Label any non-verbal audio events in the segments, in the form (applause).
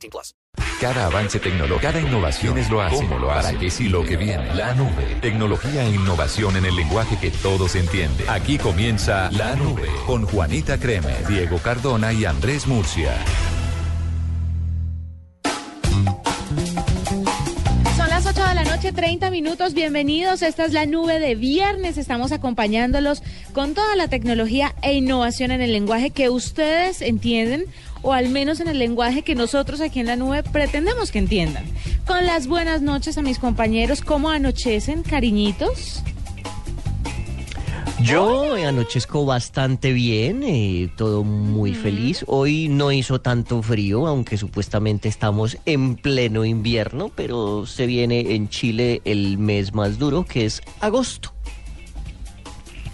18 plus. Cada avance tecnológico, cada innovación es lo hace. ¿Cómo lo hace? ¿Para qué sí lo que viene? La nube. Tecnología e innovación en el lenguaje que todos entienden. Aquí comienza La Nube con Juanita Creme, Diego Cardona y Andrés Murcia. Son las 8 de la noche, 30 minutos. Bienvenidos. Esta es la nube de viernes. Estamos acompañándolos con toda la tecnología e innovación en el lenguaje que ustedes entienden o al menos en el lenguaje que nosotros aquí en la nube pretendemos que entiendan. Con las buenas noches a mis compañeros, ¿cómo anochecen, cariñitos? Yo anochezco bastante bien, eh, todo muy feliz. Hoy no hizo tanto frío, aunque supuestamente estamos en pleno invierno, pero se viene en Chile el mes más duro, que es agosto.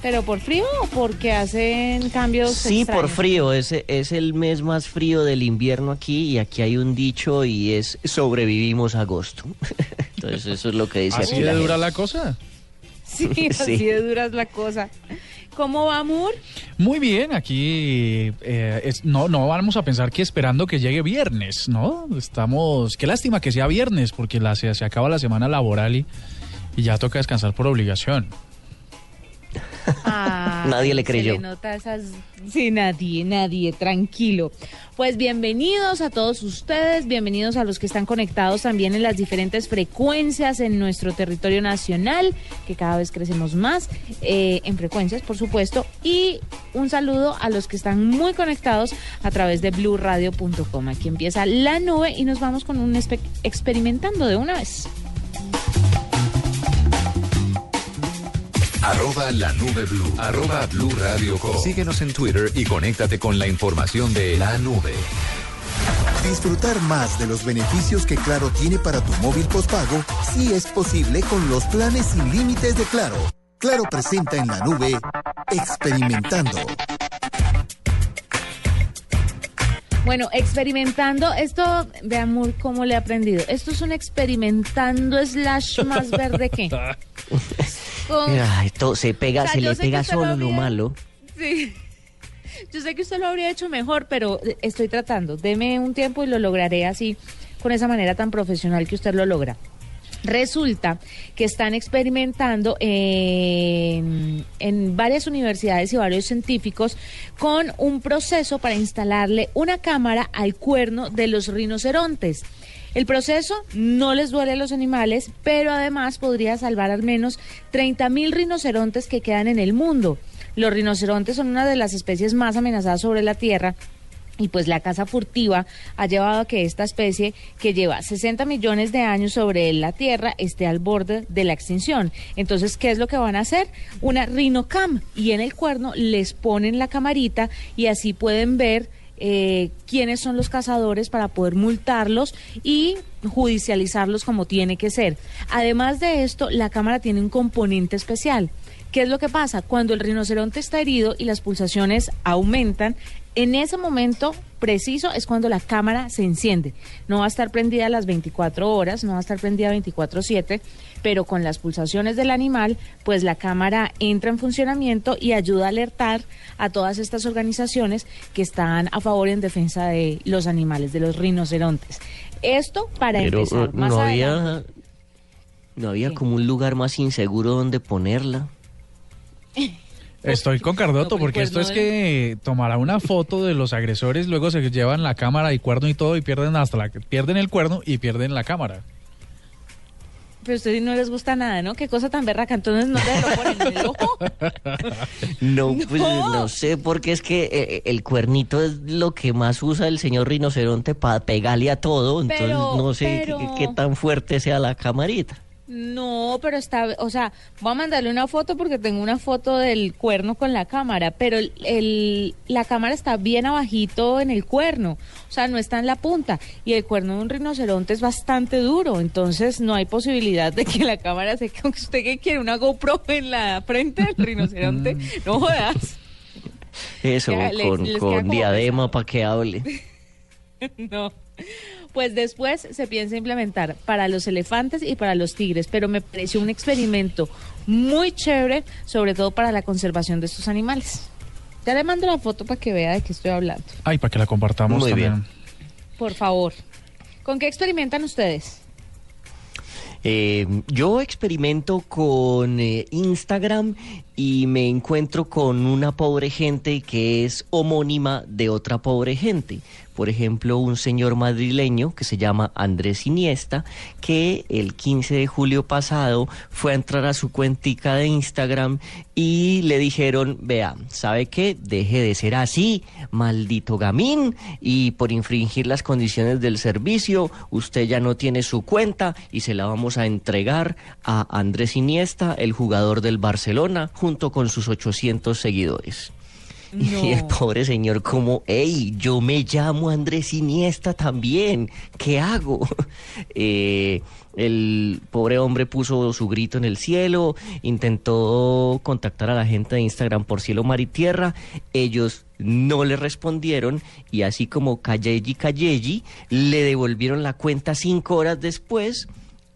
¿Pero por frío o porque hacen cambios? Sí, por frío, es, es el mes más frío del invierno aquí y aquí hay un dicho y es sobrevivimos agosto. (laughs) Entonces eso es lo que dice ¿Así aquí de la dura gente. la cosa? Sí, (laughs) Sí. así de dura es la cosa. ¿Cómo va, Amor? Muy bien, aquí eh, es- no, no vamos a pensar que esperando que llegue viernes, ¿no? Estamos, qué lástima que sea viernes, porque la, se, se acaba la semana laboral y, y ya toca descansar por obligación. Ah, Nadie le se creyó. nota esas... Sí, nadie, nadie, tranquilo. Pues bienvenidos a todos ustedes, bienvenidos a los que están conectados también en las diferentes frecuencias en nuestro territorio nacional, que cada vez crecemos más, eh, en frecuencias, por supuesto, y un saludo a los que están muy conectados a través de bluradio.com. Aquí empieza la nube y nos vamos con un experimentando de una vez. Arroba la nube blue. Arroba blue radio com. Síguenos en Twitter y conéctate con la información de La Nube. Disfrutar más de los beneficios que Claro tiene para tu móvil postpago sí es posible con los planes sin límites de Claro. Claro presenta en la nube Experimentando. Bueno, experimentando, esto, ve amor, cómo le he aprendido. Esto es un experimentando slash más verde que. (laughs) (laughs) Con- Ay, se pega, O sea, se le pega lo solo lo malo. Sí. (laughs) Yo sé que usted lo habría hecho mejor, pero estoy tratando. Deme un tiempo y lo lograré así, con esa manera tan profesional que usted lo logra. Resulta que están experimentando en, en varias universidades y varios científicos con un proceso para instalarle una cámara al cuerno de los rinocerontes. El proceso no les duele a los animales, pero además podría salvar al menos 30 mil rinocerontes que quedan en el mundo. Los rinocerontes son una de las especies más amenazadas sobre la Tierra y pues la caza furtiva ha llevado a que esta especie, que lleva 60 millones de años sobre la Tierra, esté al borde de la extinción. Entonces, ¿qué es lo que van a hacer? Una rinocam. Y en el cuerno les ponen la camarita y así pueden ver eh, quiénes son los cazadores para poder multarlos y judicializarlos como tiene que ser. Además de esto, la cámara tiene un componente especial. ¿Qué es lo que pasa? Cuando el rinoceronte está herido y las pulsaciones aumentan, en ese momento preciso es cuando la cámara se enciende. No va a estar prendida las 24 horas, no va a estar prendida 24/7, pero con las pulsaciones del animal, pues la cámara entra en funcionamiento y ayuda a alertar a todas estas organizaciones que están a favor y en defensa de los animales, de los rinocerontes. Esto para Pero empezar. uh, Más no adelante- había, no había como un lugar más inseguro donde ponerla. Estoy con Cardoto pues, porque esto es que tomará una foto de los agresores, luego se llevan la cámara y cuerno y todo y pierden hasta la pierden el cuerno y pierden la cámara. Pero a ustedes no les gusta nada, ¿no? Qué cosa tan berraca. Entonces no se lo ponen en el ojo. (laughs) No, pues No. no sé, porque es que eh, el cuernito es lo que más usa el señor rinoceronte para pegarle a todo, entonces Pero- no sé qué- pero- qué, qué tan fuerte sea la camarita. No, pero está, o sea, voy a mandarle una foto porque tengo una foto del cuerno con la cámara, pero el, el- la cámara está bien abajito en el cuerno, o sea, no está en la punta y el cuerno de un rinoceronte es bastante duro, entonces no hay posibilidad de que la cámara se quede. (laughs) ¿Usted que quiere una GoPro en la frente del rinoceronte? (laughs) No jodas. Eso, Ya, con, les con diadema para que hable. (laughs) No. Pues después se piensa implementar para los elefantes y para los tigres, pero me pareció un experimento muy chévere, sobre todo para la conservación de estos animales. Ya le mando la foto para que vea de qué estoy hablando. Ay, para que la compartamos Muy también. bien. Por favor. ¿Con qué experimentan ustedes? Eh, yo experimento con eh, Instagram y me encuentro con una pobre gente que es homónima de otra pobre gente. Por ejemplo, un señor madrileño que se llama Andrés Iniesta, que el 15 de julio pasado fue a entrar a su cuentica de Instagram y le dijeron, vea, ¿sabe qué? Deje de ser así, maldito gamín, y por infringir las condiciones del servicio, usted ya no tiene su cuenta y se la vamos a entregar a Andrés Iniesta, el jugador del Barcelona, junto con sus 800 seguidores. Y el pobre señor como, hey, yo me llamo Andrés Iniesta también, ¿qué hago? (laughs) Eh, el pobre hombre puso su grito en el cielo, intentó contactar a la gente de Instagram por cielo, mar y tierra, ellos no le respondieron y así como Calleji Calleji, le devolvieron la cuenta cinco horas después.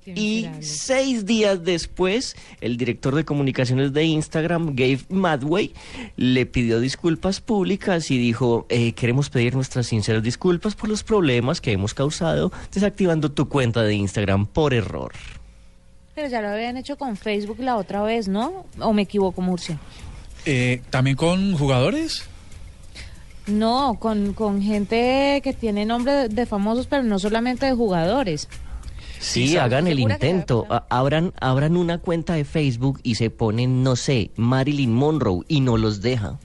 Y seis días después, el director de comunicaciones de Instagram, Gabe Madway, le pidió disculpas públicas y dijo, eh, queremos pedir nuestras sinceras disculpas por los problemas que hemos causado desactivando tu cuenta de Instagram por error. Pero ya lo habían hecho con Facebook la otra vez, ¿no? ¿O me equivoco, Murcia? Eh, ¿También con jugadores? No, con, con gente que tiene nombre de, de famosos, pero no solamente de jugadores. Sí, Sí, hagan el intento. Abran, abran una cuenta de Facebook y se ponen, no sé, Marilyn Monroe y no los deja.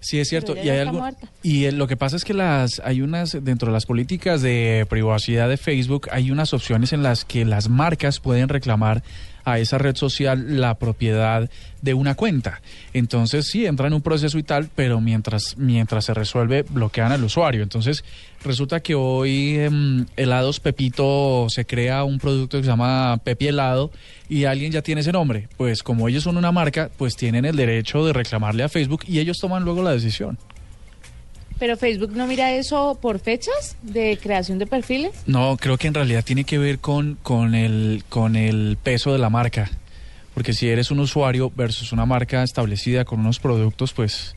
Sí, es cierto. Y hay algo. Y eh, lo que pasa es que las hay unas dentro de las políticas de privacidad de Facebook hay unas opciones en las que las marcas pueden reclamar a esa red social la propiedad de una cuenta. Entonces sí entra en un proceso y tal, pero mientras mientras se resuelve bloquean al usuario. Entonces resulta que hoy em, helados Pepito se crea un producto que se llama Pepi helado y alguien ya tiene ese nombre. Pues como ellos son una marca, pues tienen el derecho de reclamarle a Facebook y ellos toman luego la decisión. Pero Facebook no mira eso por fechas de creación de perfiles. No, creo que en realidad tiene que ver con, con, el, con el peso de la marca. Porque si eres un usuario versus una marca establecida con unos productos, pues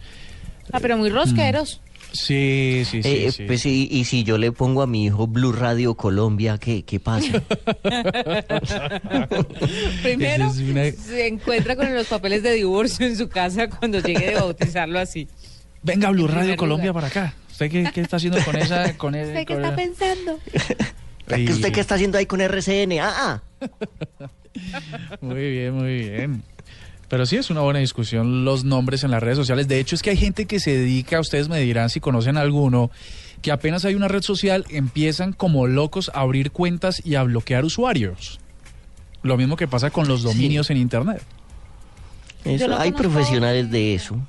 Ah, pero muy rosqueros. sí, sí, sí. Eh, sí. Pues, y, y si yo le pongo a mi hijo Blue Radio Colombia, ¿qué, qué pasa? (laughs) Primero, Esa es una- se encuentra con los papeles de divorcio en su casa cuando llegue de bautizarlo así. Venga, Blue Radio Colombia para acá. ¿Usted qué, qué está haciendo con esa? (laughs) Con ese- ¿Usted qué está pensando? (laughs) ¿Qué ¿Usted qué está haciendo ahí con RCN? Ah, (laughs) ah. Muy bien, muy bien. Pero sí es una buena discusión los nombres en las redes sociales. De hecho, es que hay gente que se dedica, ustedes me dirán si conocen alguno, que apenas hay una red social, empiezan como locos a abrir cuentas y a bloquear usuarios. Lo mismo que pasa con los dominios en Internet. Eso, lo hay profesionales de eso.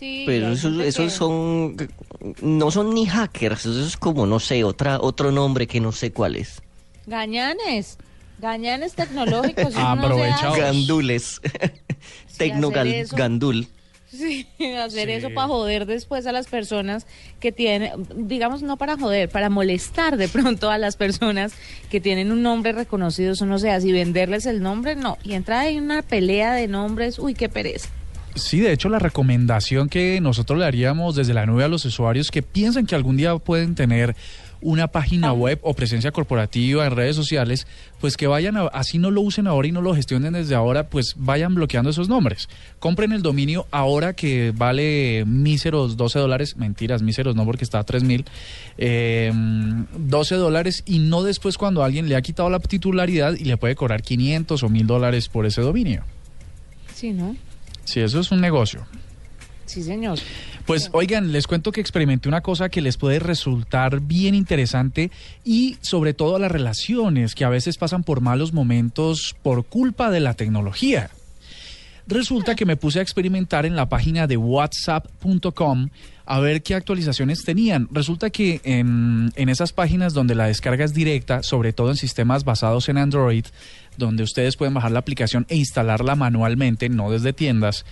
Sí, Pero esos, gente esos que- son, no son ni hackers, eso es como, no sé, otra, otro nombre que no sé cuál es. Gañanes. Gañanes tecnológicos. (laughs) no Aprovechados. Gandules. (laughs) Tecno hacer eso. Gandul. Sí, hacer Sí. eso para joder después a las personas que tienen, digamos no para joder, para molestar de pronto a las personas que tienen un nombre reconocido, eso no sé, así venderles el nombre, no. Y entra ahí una pelea de nombres, uy, qué pereza. Sí, de hecho, la recomendación que nosotros le haríamos desde la nube a los usuarios que piensan que algún día pueden tener una página web o presencia corporativa en redes sociales, pues que vayan, a- así no lo usen ahora y no lo gestionen desde ahora, pues vayan bloqueando esos nombres. Compren el dominio ahora que vale míseros 12 dólares, mentiras, míseros no porque está a 3 mil, eh, 12 dólares y no después cuando alguien le ha quitado la titularidad y le puede cobrar 500 o 1000 dólares por ese dominio. Sí, ¿no? Sí, eso es un negocio. Sí, señor. Pues oigan, les cuento que experimenté una cosa que les puede resultar bien interesante y sobre todo a las relaciones que a veces pasan por malos momentos por culpa de la tecnología. Resulta que me puse a experimentar en la página de whatsapp.com a ver qué actualizaciones tenían. Resulta que en, en esas páginas donde la descarga es directa, sobre todo en sistemas basados en Android, donde ustedes pueden bajar la aplicación e instalarla manualmente, no desde tiendas,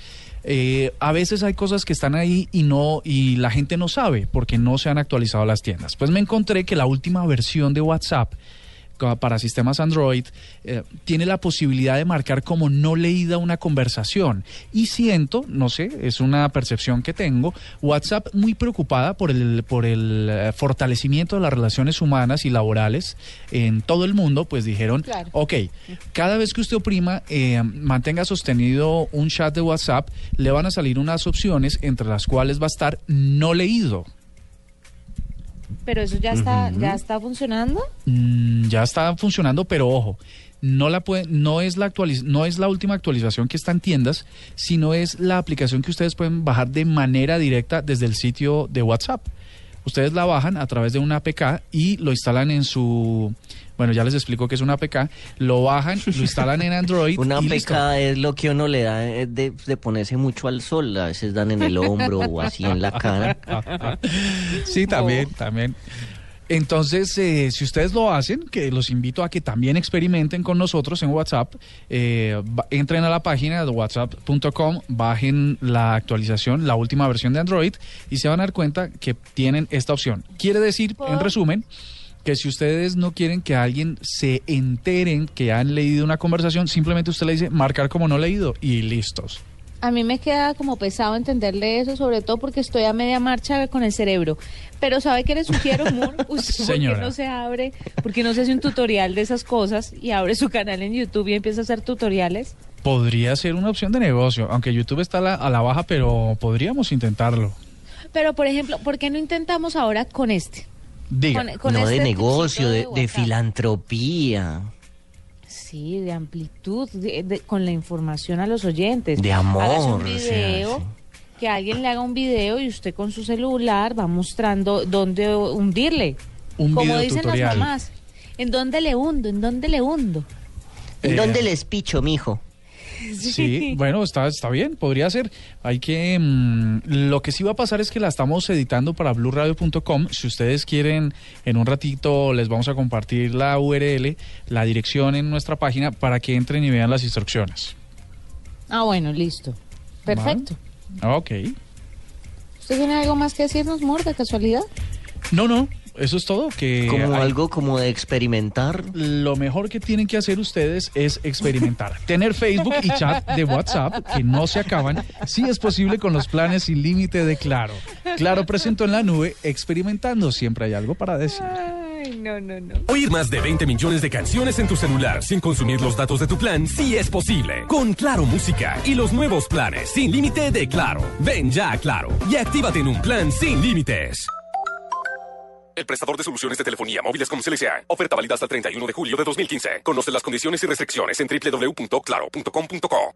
eh, a veces hay cosas que están ahí y no y la gente no sabe porque no se han actualizado las tiendas. Pues me encontré que la última versión de WhatsApp para sistemas Android eh, tiene la posibilidad de marcar como no leída una conversación y siento, no sé, es una percepción que tengo, WhatsApp muy preocupada por el por el eh, fortalecimiento de las relaciones humanas y laborales en todo el mundo, pues dijeron, Claro. ok, cada vez que usted oprima, eh, mantenga sostenido un chat de WhatsApp, le van a salir unas opciones entre las cuales va a estar no leído. Pero eso ya está, ya está funcionando. Mm, ya está funcionando, pero ojo, no la puede, no es la actualiz- no es la última actualización que está en tiendas, sino es la aplicación que ustedes pueden bajar de manera directa desde el sitio de WhatsApp. Ustedes la bajan a través de una APK y lo instalan en su bueno, ya les explico que es una APK, lo bajan, lo instalan en Android (laughs) Una y listo. peca es lo que uno le da eh, de, de ponerse mucho al sol. A veces dan en el hombro o así en la cara. (laughs) Sí, también, también. Entonces, eh, si ustedes lo hacen, que los invito a que también experimenten con nosotros en WhatsApp, eh, entren a la página de whatsapp.com, bajen la actualización, la última versión de Android y se van a dar cuenta que tienen esta opción. Quiere decir, en resumen, que si ustedes no quieren que alguien se enteren que han leído una conversación, simplemente usted le dice marcar como no leído y listos. A mí me queda como pesado entenderle eso, sobre todo porque estoy a media marcha con el cerebro. Pero ¿sabe qué le sugiero, Moore? (laughs) Usted, ¿Por qué Señora. no se abre? ¿Por qué no se hace un tutorial de esas cosas y abre su canal en YouTube y empieza a hacer tutoriales? Podría ser una opción de negocio, aunque YouTube está a la, a la baja, pero podríamos intentarlo. Pero, por ejemplo, ¿por qué no intentamos ahora con este? Diga. Con- con no de este negocio, de, filantropía. Sí, de amplitud, de- de- con la información a los oyentes. De amor, un o sea, video, sí. que alguien le haga un video y usted con su celular va mostrando dónde hundirle. Un Como video dicen tutorial. las mamás, ¿en dónde le hundo? ¿En dónde le hundo? ¿En Eh, dónde les picho, mijo? (laughs) Sí, bueno, está, está bien, podría ser. Hay que. mm, lo que sí va a pasar es que la estamos editando para blurradio.com. Si ustedes quieren, en un ratito les vamos a compartir la URL, la dirección en nuestra página para que entren y vean las instrucciones. Ah, bueno, listo. Perfecto. Ok. ¿Usted tiene algo más que decirnos, Mor, de casualidad? No, no, eso es todo. Que Como hay- algo como de experimentar. Lo mejor que tienen que hacer ustedes es experimentar. (laughs) Tener Facebook y chat de WhatsApp que no se acaban, si es posible con los planes sin límite de Claro. Claro presentó en la nube, experimentando. Siempre hay algo para decir. Ay, no, no, no. Oír más de 20 millones de canciones en tu celular sin consumir los datos de tu plan sí es posible. Con Claro Música y los nuevos planes sin límite de Claro. Ven ya a Claro y actívate en un plan sin límites. El prestador de soluciones de telefonía móviles como CLCA. Oferta válida hasta el 31 de julio de 2015. Conoce las condiciones y restricciones en www.claro.com.co.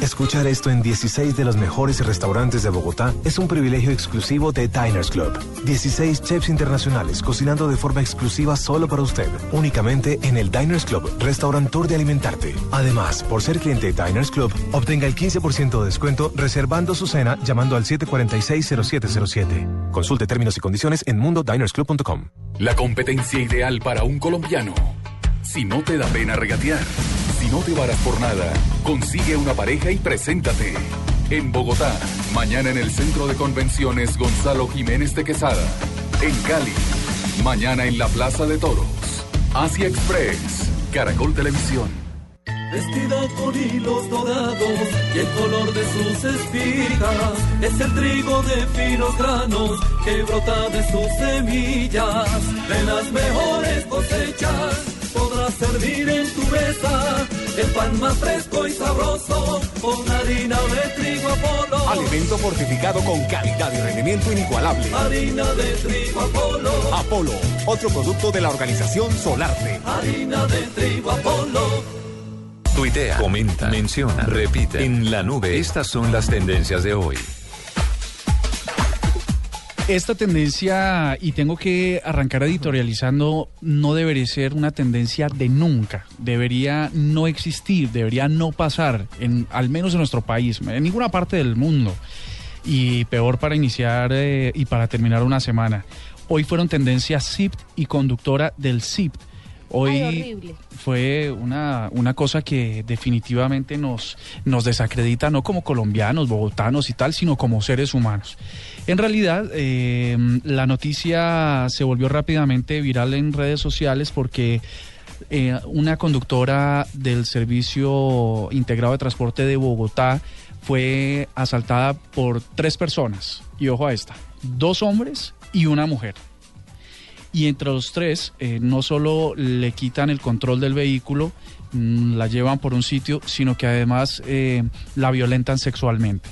Escuchar esto en 16 de los mejores restaurantes de Bogotá es un privilegio exclusivo de Diners Club. 16 chefs internacionales cocinando de forma exclusiva solo para usted, únicamente en el Diners Club, restaurantor de alimentarte. Además, por ser cliente de Diners Club, obtenga el 15% de descuento reservando su cena llamando al 746-0707. Consulte términos y condiciones en mundodinersclub.com. La competencia ideal para un colombiano. Si no te da pena regatear, si no te varas por nada, consigue una pareja y preséntate. En Bogotá, mañana en el Centro de Convenciones Gonzalo Jiménez de Quesada. En Cali, mañana en la Plaza de Toros. Asia Express, Caracol Televisión. Vestida con hilos dorados y el color de sus espigas es el trigo de finos granos que brota de sus semillas. De las mejores cosechas podrás servir en tu mesa el pan más fresco y sabroso con harina de trigo Apolo. Alimento fortificado con calidad y rendimiento inigualable. Harina de trigo Apolo. Apolo, otro producto de la organización Solarte. Harina de trigo Apolo. Tuitea, comenta, menciona, repite. En la nube, estas son las tendencias de hoy. Esta tendencia, y tengo que arrancar editorializando, no debería ser una tendencia de nunca. Debería no existir, debería no pasar, en, al menos en nuestro país, en ninguna parte del mundo. Y peor para iniciar eh, y para terminar una semana. Hoy fueron tendencia SIPT y conductora del SIPT. Hoy Ay, fue una, una cosa que definitivamente nos, nos desacredita, no como colombianos, bogotanos y tal, sino como seres humanos. En realidad, eh, la noticia se volvió rápidamente viral en redes sociales porque eh, una conductora del Servicio Integrado de Transporte de Bogotá fue asaltada por tres personas. Y ojo a esta, dos hombres y una mujer. Y entre los tres, eh, no solo le quitan el control del vehículo, mm, la llevan por un sitio, sino que además eh, la violentan sexualmente.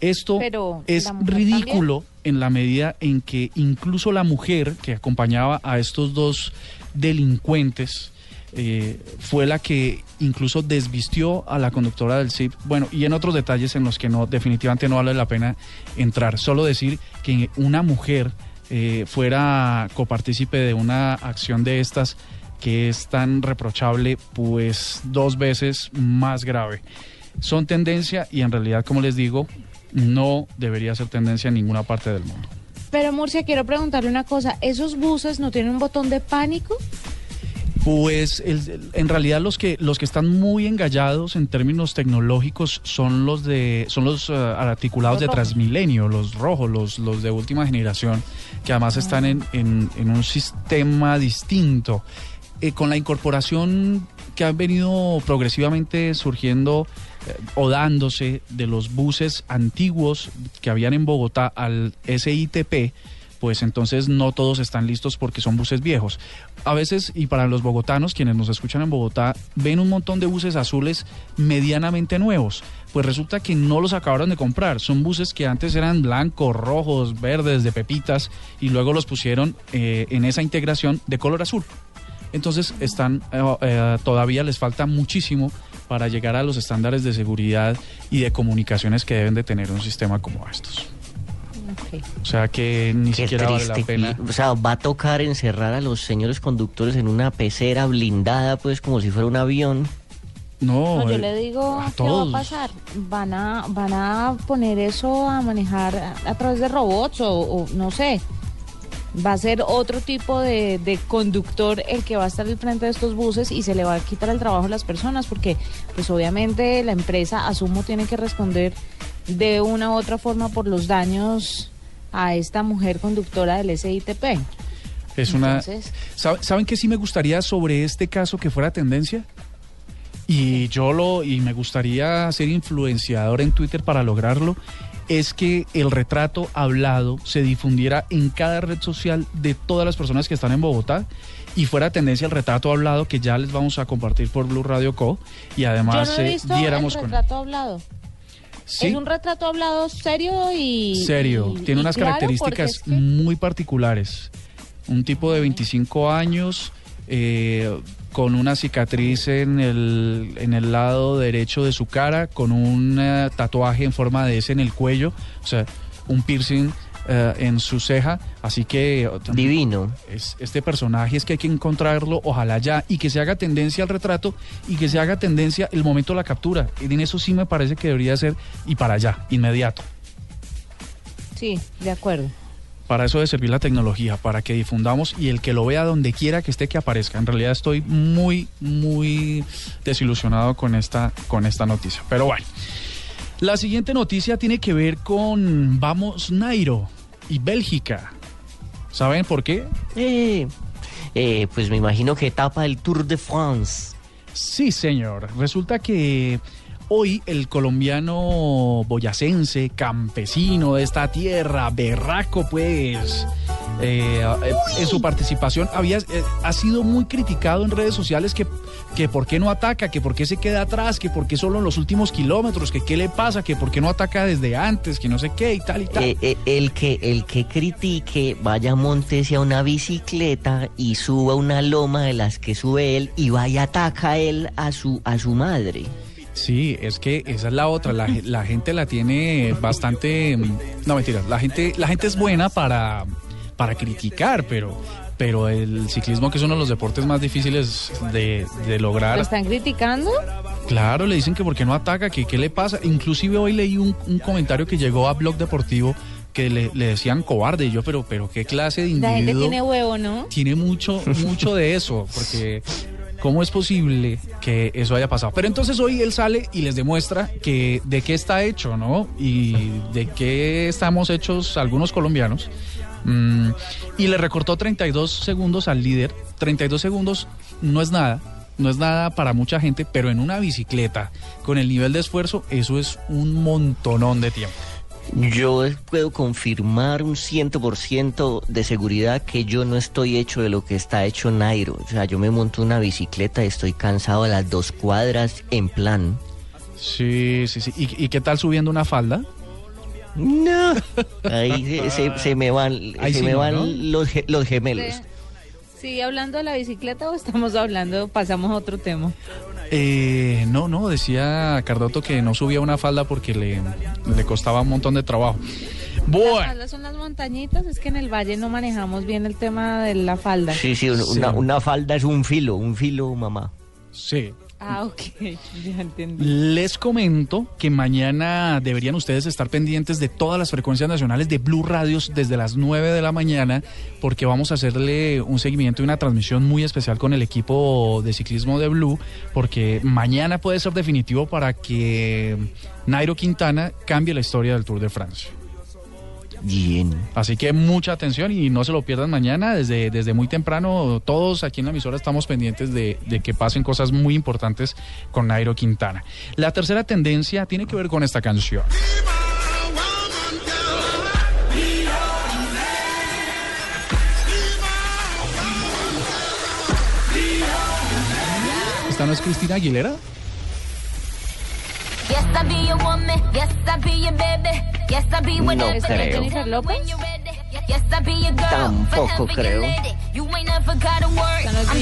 Esto Pero, es ¿la mujer ridículo en la medida en que incluso la mujer que acompañaba a estos dos delincuentes eh, fue la que incluso desvistió a la conductora del SIP. Bueno, y en otros detalles en los que no definitivamente no vale la pena entrar. Solo decir que una mujer eh, fuera copartícipe de una acción de estas que es tan reprochable, pues dos veces más grave. Son tendencia y en realidad, como les digo, no debería ser tendencia en ninguna parte del mundo. Pero Murcia, quiero preguntarle una cosa. ¿Esos buses no tienen un botón de pánico? Pues el- en realidad los que los que están muy engallados en términos tecnológicos son los de son los eh, articulados de. Transmilenio, los rojos, los, los de última generación, que además están en, en- en un sistema distinto. Eh, con la incorporación que han venido progresivamente surgiendo eh, o dándose de los buses antiguos que habían en Bogotá al SITP, pues entonces no todos están listos porque son buses viejos. A veces, y para los bogotanos, quienes nos escuchan en Bogotá, ven un montón de buses azules medianamente nuevos. Pues resulta que no los acabaron de comprar. Son buses que antes eran blancos, rojos, verdes, de pepitas, y luego los pusieron eh, en esa integración de color azul. Entonces están eh, eh, todavía les falta muchísimo para llegar a los estándares de seguridad y de comunicaciones que deben de tener un sistema como estos. O sea que ni Qué siquiera vale la triste. pena. O sea, va a tocar encerrar a los señores conductores en una pecera blindada, pues como si fuera un avión. No, No, yo eh, le digo, ¿qué va a pasar? ¿Van a, van a poner eso a manejar a, a través de robots o, o no sé? Va a ser otro tipo de, de conductor el que va a estar al frente de estos buses y se le va a quitar el trabajo a las personas porque pues obviamente la empresa, asumo, tiene que responder de una u otra forma por los daños a esta mujer conductora del SITP. Es una. Entonces- ¿Sabe- ¿Saben qué sí me gustaría sobre este caso que fuera tendencia? Y yo lo. Y me gustaría ser influenciador en Twitter para lograrlo. Es que el retrato hablado se difundiera en cada red social de todas las personas que están en Bogotá y fuera tendencia el retrato hablado que ya les vamos a compartir por Blue Radio Co. Y además Yo no he eh, visto diéramos el con. retrato hablado. Sí. Es un retrato hablado serio y... Serio, y- tiene y unas claro, características es que- muy particulares. Un tipo de 25 años eh, con una cicatriz en el, en el lado derecho de su cara, con un eh, tatuaje en forma de S en el cuello, o sea, un piercing eh, en su ceja. Así que... Divino. Es, este personaje es que hay que encontrarlo, ojalá ya, y que se haga tendencia al retrato y que se haga tendencia el momento de la captura. Y en eso sí me parece que debería ser y para allá, inmediato. Sí, de acuerdo. Para eso debe servir la tecnología, para que difundamos y el que lo vea donde quiera que esté que aparezca. En realidad estoy muy, muy desilusionado con esta, con esta noticia. Pero bueno, la siguiente noticia tiene que ver con Vamos Nairo y Bélgica. ¿Saben por qué? Eh, eh, pues me imagino que etapa el Tour de France. Sí, señor. Resulta que hoy el colombiano boyacense, campesino de esta tierra, berraco pues, eh, eh, en su participación había eh, ha sido muy criticado en redes sociales que, que por qué no ataca, que por qué se queda atrás, que por qué solo en los últimos kilómetros, que qué le pasa, que por qué no ataca desde antes, que no sé qué y tal y tal. Eh, eh, el, que, el que critique, vaya montese a una bicicleta y suba una loma de las que sube él y vaya ataca él a su, a su madre. Sí, es que esa es la otra. La, la gente la tiene bastante. mm, No, mentira. La gente, la gente es buena para, para criticar, pero, pero el ciclismo, que es uno de los deportes más difíciles de, de ¿Lo lograr. están criticando? Claro, le dicen que por qué no ataca, que qué le pasa. Inclusive hoy leí un, un comentario que llegó a Blog Deportivo que le, le decían cobarde. Y yo, pero, pero qué clase de La gente individuo tiene huevo, ¿no? tiene mucho, mucho de eso, porque ¿cómo es posible que eso haya pasado? Pero entonces hoy él sale y les demuestra que de qué está hecho, ¿no? Y de qué estamos hechos algunos colombianos. Mm, y le recortó 32 segundos al líder. 32 segundos no es nada. No es nada para mucha gente, pero en una bicicleta, con el nivel de esfuerzo, eso es un montonón de tiempo. Yo puedo confirmar un 100% de seguridad que yo no estoy hecho de lo que está hecho Nairo. O sea, yo me monto una bicicleta y estoy cansado a las dos cuadras en plan. Sí, sí, sí. ¿Y, y qué tal subiendo una falda? No. Ahí (laughs) se, se- se me van, Ahí se sí me van ¿no? los, ge- los gemelos. ¿Sigue hablando de la bicicleta o estamos hablando, pasamos a otro tema? Eh, no, no, decía Cardoto que no subía una falda porque le, le costaba un montón de trabajo. Las Bueno, faldas son las montañitas, es que en el valle no manejamos bien el tema de la falda. Sí, sí, un- Una, una falda es un filo, un filo, mamá. sí. Ah, ok, (laughs) ya. Les comento que mañana deberían ustedes estar pendientes de todas las frecuencias nacionales de Blue Radios desde las 9 de la mañana, porque vamos a hacerle un seguimiento y una transmisión muy especial con el equipo de ciclismo de Blue, porque mañana puede ser definitivo para que Nairo Quintana cambie la historia del Tour de Francia. Bien. Así que mucha atención y no se lo pierdan mañana. Desde, desde muy temprano, todos aquí en la emisora estamos pendientes de, de que pasen cosas muy importantes con Nairo Quintana. La tercera tendencia tiene que ver con esta canción. ¿Esta no es Cristina Aguilera? Yes, I be your woman. Yes, I be your baby. Yes, I be No whatever. creo. Jennifer López? Yes, I be your girl. Tampoco creo. You ain't never gotta worry. ¿Esta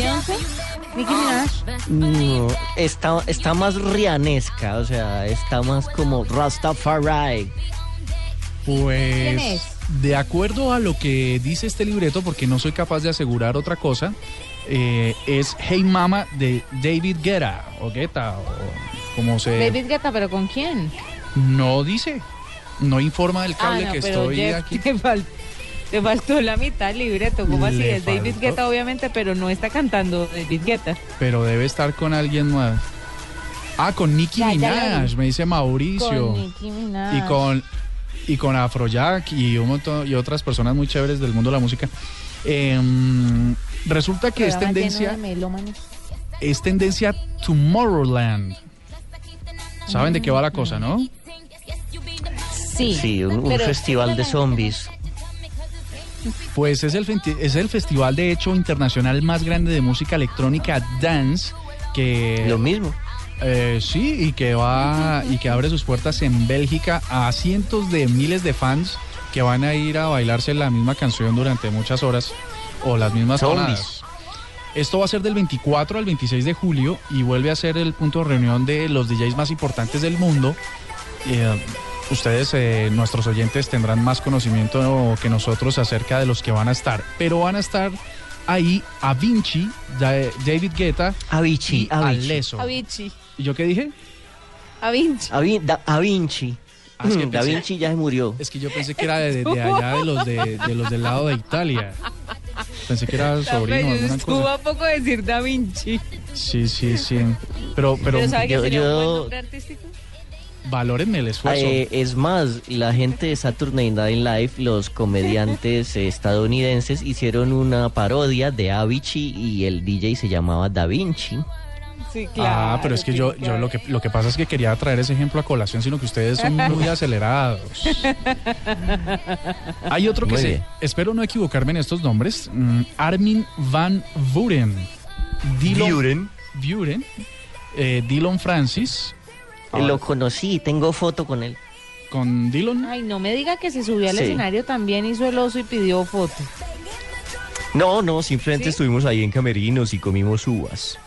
no. No, está, está más rianesca, o sea, está más como Rastafari. ¿Quién Pues es? de acuerdo a lo que dice este libreto, porque no soy capaz de asegurar otra cosa, eh, es Hey Mama de David Guetta o Guetta o como se David Guetta, ¿pero con quién? no dice, no informa del Ah, cable no, que pero estoy Jeff, aquí. (laughs) Te, fal- te faltó la mitad libreto, ¿cómo así? Le Es David. Guetta, obviamente, pero no está cantando David Guetta. Pero debe estar con alguien más. Ah, con Nicki Ya, Minaj, me dice Mauricio. Con Nicki Minaj. y con y con Afrojack y un montón y otras personas muy chéveres del mundo de la música. Em, resulta que es tendencia es tendencia Tomorrowland. ¿Saben de qué va la cosa, no? Sí, Sí, un, un pero- festival de zombies. Pues es el, es el festival de hecho internacional más grande de música electrónica dance que Lo mismo. Eh, sí, y que va y que abre sus puertas en Bélgica a cientos de miles de fans que van a ir a bailarse la misma canción durante muchas horas o las mismas Zombies. tonadas. Esto va a ser del 24 al 26 de julio y vuelve a ser el punto de reunión de los DJs más importantes del mundo. Eh, ustedes, eh, nuestros oyentes, tendrán más conocimiento que nosotros acerca de los que van a estar. Pero van a estar ahí a Vinci, Da- David Guetta Avicii, y Avicii. Alesso. Avicii. ¿Y yo qué dije? Avicii. A, Vi- Da, A Vinci. Ah, es que Da pensé- Vinci ya se murió. Es que yo pensé que era de, de allá, de los, de, de los del lado de Italia. (laughs) Pensé que era sobrino o alguna Estuvo cosa. a poco decir Da Vinci. Sí, sí, sí. Pero, pero, Pero ¿sabe que yo- sería un yo- buen nombre artístico? valórenme el esfuerzo. Eh, es más, la gente de Saturday Night Live, los comediantes (laughs) estadounidenses, hicieron una parodia de Avicii y el DJ se llamaba Da Vinci. Sí, claro. ah, pero es que yo, yo lo que lo que pasa es que quería traer ese ejemplo a colación, sino que ustedes son muy (laughs) acelerados. Hay otro que bien. espero no equivocarme en estos nombres, mm, Armin van Buren, Dylan Buren, eh, Dylan Francis, Lo conocí, tengo foto con él. con Dylan. Ay, no me diga que se subió al Sí. escenario también, hizo el oso y pidió foto. No, no, simplemente ¿Sí? estuvimos ahí en Camerinos y comimos uvas.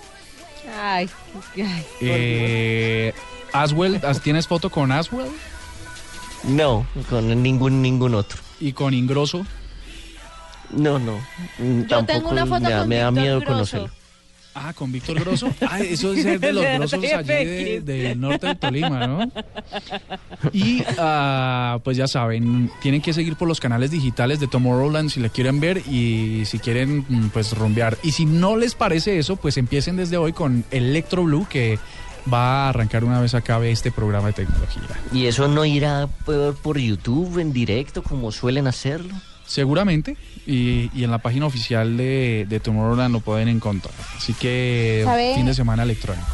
Ay, ay. Eh, Aswell, ¿as- ¿tienes foto con Aswell? No, con ningún ningún otro. ¿Y con Ingrosso? No, no. mm, Yo Tampoco tengo una foto me da, con me da miedo Grosso. conocerlo. Ah, con Víctor Grosso. Ah, eso es ser de los (laughs) De grosos allí de- del norte del Tolima, ¿no? Y ah, pues ya saben, tienen que seguir por los canales digitales de Tomorrowland si le quieren ver y si quieren mm, pues rumbear. Y si no les parece eso, pues empiecen desde hoy con Electro Blue que va a arrancar una vez acabe este programa de tecnología. ¿Y eso no irá por, por YouTube en directo como suelen hacerlo? Seguramente, y, y en la página oficial de, de Tomorrowland lo pueden encontrar. Así que ¿Sabe? fin de semana electrónico.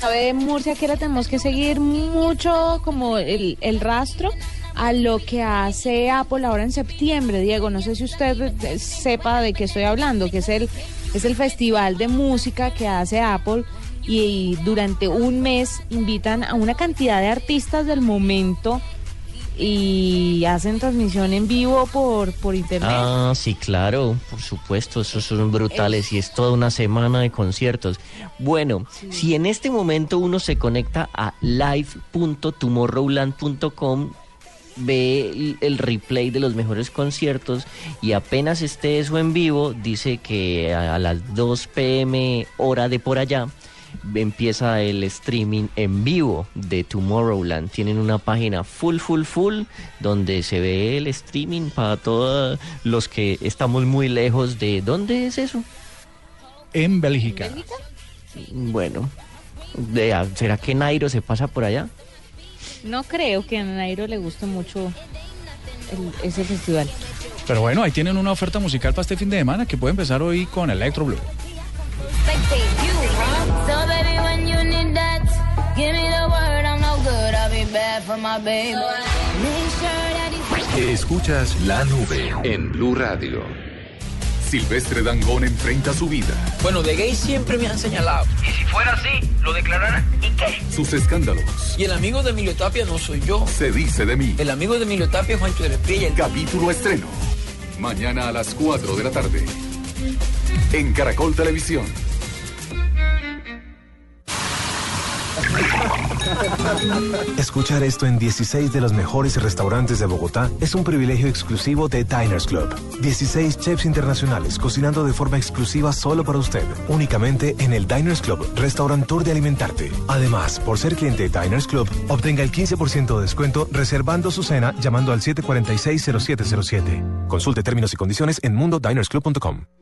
Sabe Murcia que ahora tenemos que seguir mucho como el, el rastro a lo que hace Apple ahora en septiembre, Diego. No sé si usted sepa de qué estoy hablando, que es el, es el festival de música que hace Apple y, durante un mes invitan a una cantidad de artistas del momento y hacen transmisión en vivo por, por internet. Ah, sí, claro, por supuesto, esos son brutales y es toda una semana de conciertos. Bueno, si en este momento uno se conecta a live.tomorrowland.com, ve el, replay de los mejores conciertos y apenas esté eso en vivo, dice que a, a las 2 pm hora de por allá empieza el streaming en vivo de Tomorrowland. Tienen una página full, full, full, donde se ve el streaming para todos los que estamos muy lejos de... ¿Dónde es eso? En Bélgica. Bueno, de- ¿será que Nairo se pasa por allá? No creo que a Nairo le guste mucho el- ese festival. Pero bueno, ahí tienen una oferta musical para este fin de semana que puede empezar hoy con Electro Blue. For my baby. Escuchas la nube en Blue Radio. Silvestre Dangón enfrenta su vida, Bueno, de gay siempre me han señalado. Y si fuera así, lo declarara. ¿Y qué? sus escándalos. Y el amigo de Emilio Tapia no soy yo. Se dice de mí. El amigo de Emilio Tapia es Juancho de. El Capítulo estreno. Mañana a las 4 de la tarde. En Caracol Televisión. Escuchar esto en 16 de los mejores restaurantes de Bogotá es un privilegio exclusivo de Diners Club. 16 chefs internacionales cocinando de forma exclusiva solo para usted, únicamente en el Diners Club, restaurant de alimentarte. Además, por ser cliente de Diners Club, obtenga el 15% de descuento reservando su cena llamando al 746-0707. Consulte términos y condiciones en mundodinersclub.com.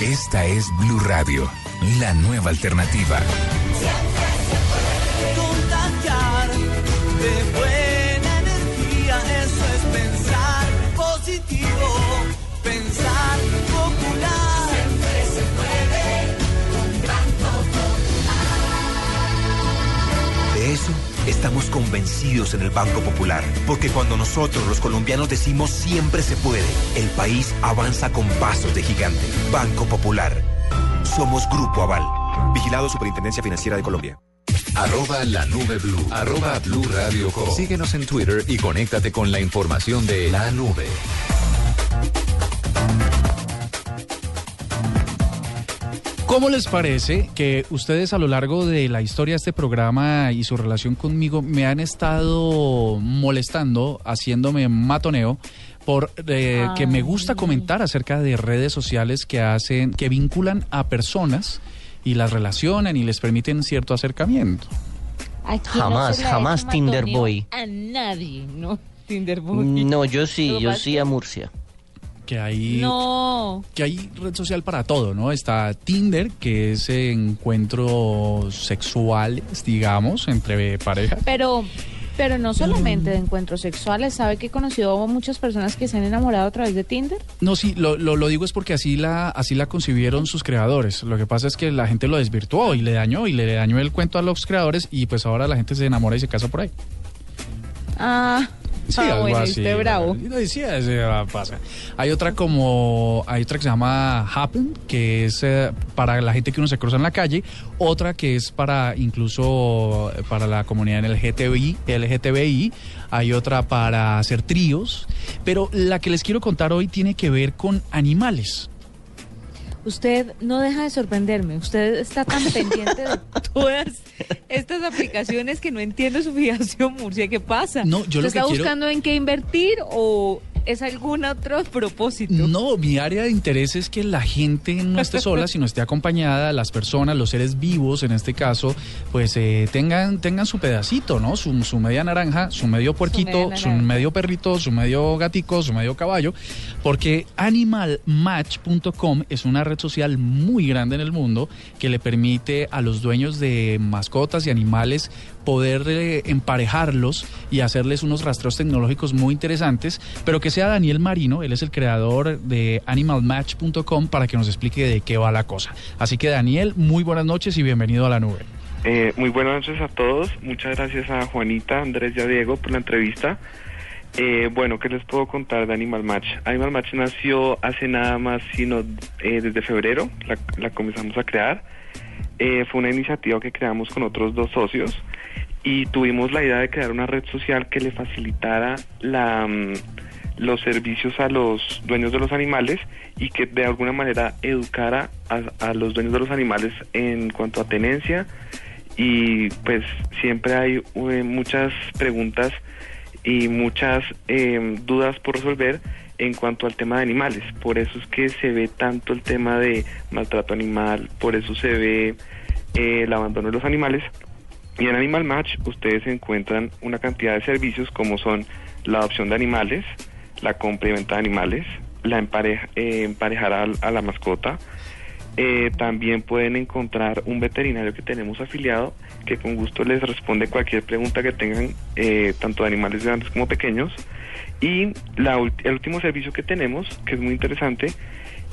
Esta es Blue Radio, la nueva alternativa. contagiar de buena energía. Eso es pensar positivo, pensar estamos convencidos en el Banco Popular, porque cuando nosotros los colombianos decimos siempre se puede, el país avanza con pasos de gigante. Banco Popular. Somos Grupo Aval. Vigilado Superintendencia Financiera de Colombia. Arroba la nube blue. Arroba blue radio com. Síguenos en Twitter y conéctate con la información de la nube. ¿Cómo les parece que ustedes a lo largo de la historia de este programa y su relación conmigo me han estado molestando, haciéndome matoneo? por eh, que me gusta comentar acerca de redes sociales que hacen, que vinculan a personas y las relacionan y les permiten cierto acercamiento. Aquí Jamás, no jamás Tinder Boy. A nadie, ¿no? (laughs) Tinder Boy. No, yo sí, yo sí a Murcia. Que hay, No. que hay red social para todo, ¿no? Está Tinder, que es encuentros sexuales, digamos, entre parejas. Pero, pero no solamente de encuentros sexuales. ¿Sabe que he conocido a muchas personas que se han enamorado a través de Tinder? No, sí, lo, lo, lo digo es porque así la, así la concibieron sus creadores. Lo que pasa es que la gente lo desvirtuó y le dañó y le dañó el cuento a los creadores y pues ahora la gente se enamora y se casa por ahí. Ah, Sí, ah, algo bueno, así. usted bravo. No, sí, pasa. Hay otra como, hay otra que se llama Happen, que es eh, para la gente que uno se cruza en la calle. Otra que es para incluso para la comunidad en el LGTBI, LGTBI. Hay otra para hacer tríos. Pero la que les quiero contar hoy tiene que ver con animales. Usted no deja de sorprenderme. Usted está tan pendiente de (laughs) todas estas aplicaciones que no entiendo su fijación, Murcia. ¿Qué pasa? No, yo lo ¿Usted que está quiero- buscando en qué invertir o es algún otro propósito? No, mi área de interés es que la gente no esté sola, sino esté acompañada, las personas, los seres vivos en este caso, pues eh, tengan, tengan su pedacito, ¿no? Su, su media naranja, su medio puerquito, su, naranja. medio perrito, su medio gatico, su medio caballo, porque animalmatch.com es una red social muy grande en el mundo que le permite a los dueños de mascotas y animales poder eh, emparejarlos y hacerles unos rastreos tecnológicos muy interesantes, pero que sea Daniel Marino, él es el creador de animalmatch.com para que nos explique de qué va la cosa. Así que Daniel, muy buenas noches y bienvenido a la nube. Eh, muy buenas noches a todos. Muchas gracias a Juanita, Andrés y a Diego por la entrevista. Eh, bueno, ¿qué les puedo contar de Animal Match? Animal Match nació hace nada más, sino eh, desde febrero, la, la comenzamos a crear. Eh, fue una iniciativa que creamos con otros dos socios y tuvimos la idea de crear una red social que le facilitara la, mm, los servicios a los dueños de los animales y que de alguna manera educara a, a los dueños de los animales en cuanto a tenencia y pues siempre hay eh, muchas preguntas y muchas eh, dudas por resolver en cuanto al tema de animales. Por eso es que se ve tanto el tema de maltrato animal, por eso se ve eh, el abandono de los animales. Y en Animal Match ustedes encuentran una cantidad de servicios como son la adopción de animales, la compra y venta de animales, la eh, emparejar a, la mascota. Eh, también pueden encontrar un veterinario que tenemos afiliado que con gusto les responde cualquier pregunta que tengan, eh, tanto de animales grandes como pequeños. Y la, el último servicio que tenemos, que es muy interesante,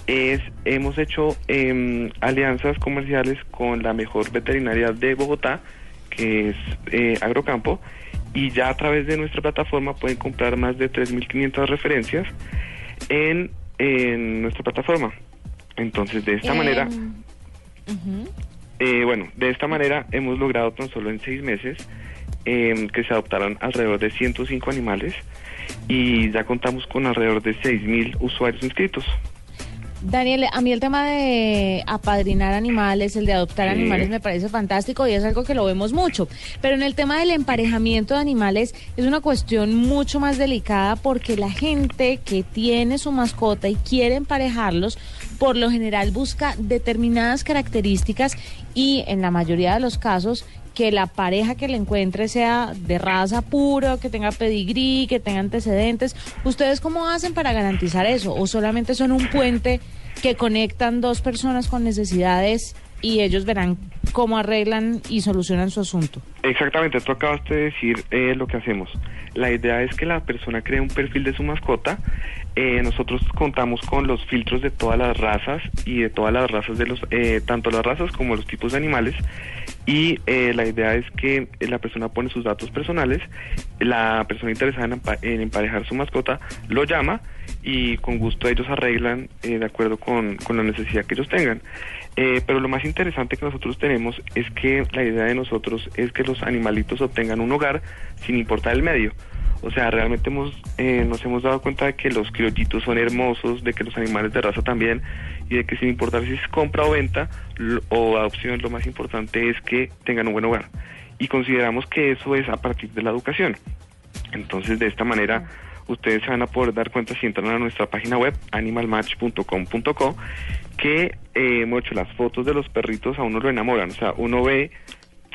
es hemos hecho em, alianzas comerciales con la mejor veterinaria de Bogotá, que es eh, Agrocampo, y ya a través de nuestra plataforma pueden comprar más de 3.500 referencias en, en nuestra plataforma. Entonces, de esta Em, manera, ujú. eh, bueno, de esta manera hemos logrado tan solo en seis meses em, que se adoptaron alrededor de 105 animales y ya contamos con alrededor de 6.000 usuarios inscritos. Daniel, a mí el tema de apadrinar animales, el de adoptar Sí. animales me parece fantástico y es algo que lo vemos mucho. Pero en el tema del emparejamiento de animales es una cuestión mucho más delicada porque la gente que tiene su mascota y quiere emparejarlos, por lo general busca determinadas características y en la mayoría de los casos que la pareja que le encuentre sea de raza pura, que tenga pedigrí, que tenga antecedentes. ¿Ustedes cómo hacen para garantizar eso? ¿O solamente son un puente que conectan dos personas con necesidades y ellos verán cómo arreglan y solucionan su asunto? Exactamente, tú acabaste de decir eh, lo que hacemos. La idea es que la persona cree un perfil de su mascota. Eh, nosotros contamos con los filtros de todas las razas y de todas las razas de los, eh, tanto las razas como los tipos de animales. Y eh, la idea es que eh, la persona pone sus datos personales, la persona interesada en, empa- en emparejar su mascota lo llama y con gusto ellos arreglan eh, de acuerdo con, con la necesidad que ellos tengan. Eh, pero lo más interesante que nosotros tenemos es que la idea de nosotros es que los animalitos obtengan un hogar sin importar el medio. O sea, realmente hemos, eh, nos hemos dado cuenta de que los criollitos son hermosos, de que los animales de raza también, y de que sin importar si es compra o venta lo- o adopción, lo más importante es que tengan un buen hogar. Y consideramos que eso es a partir de la educación. Entonces, de esta manera, ustedes se van a poder dar cuenta si entran a nuestra página web animalmatch.com.co que eh, hemos hecho las fotos de los perritos a uno lo enamoran, o sea, uno ve,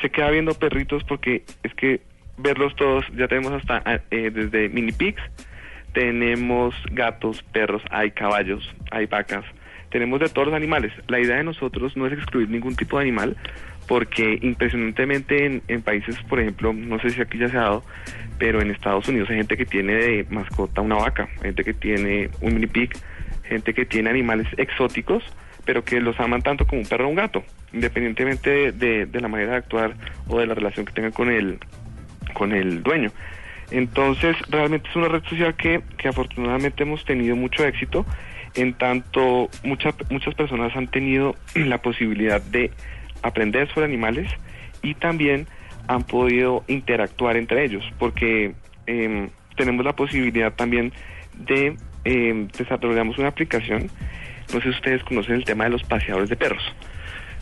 se queda viendo perritos porque es que verlos todos, ya tenemos hasta eh, desde mini pigs, tenemos gatos, perros, hay caballos, hay vacas, tenemos de todos los animales. La idea de nosotros no es excluir ningún tipo de animal, porque impresionantemente en, países, por ejemplo, no sé si aquí ya se ha dado, pero en Estados Unidos hay gente que tiene de mascota una vaca, gente que tiene un mini pig, gente que tiene animales exóticos, pero que los aman tanto como un perro o un gato, independientemente de, de- de la manera de actuar o de la relación que tengan con el, con el dueño. Entonces, realmente es una red social que, que afortunadamente hemos tenido mucho éxito, en tanto muchas muchas personas han tenido (clears throat) la posibilidad de aprender sobre animales y también han podido interactuar entre ellos, porque em, tenemos la posibilidad también de em, desarrollamos una aplicación, no sé si ustedes conocen el tema de los paseadores de perros.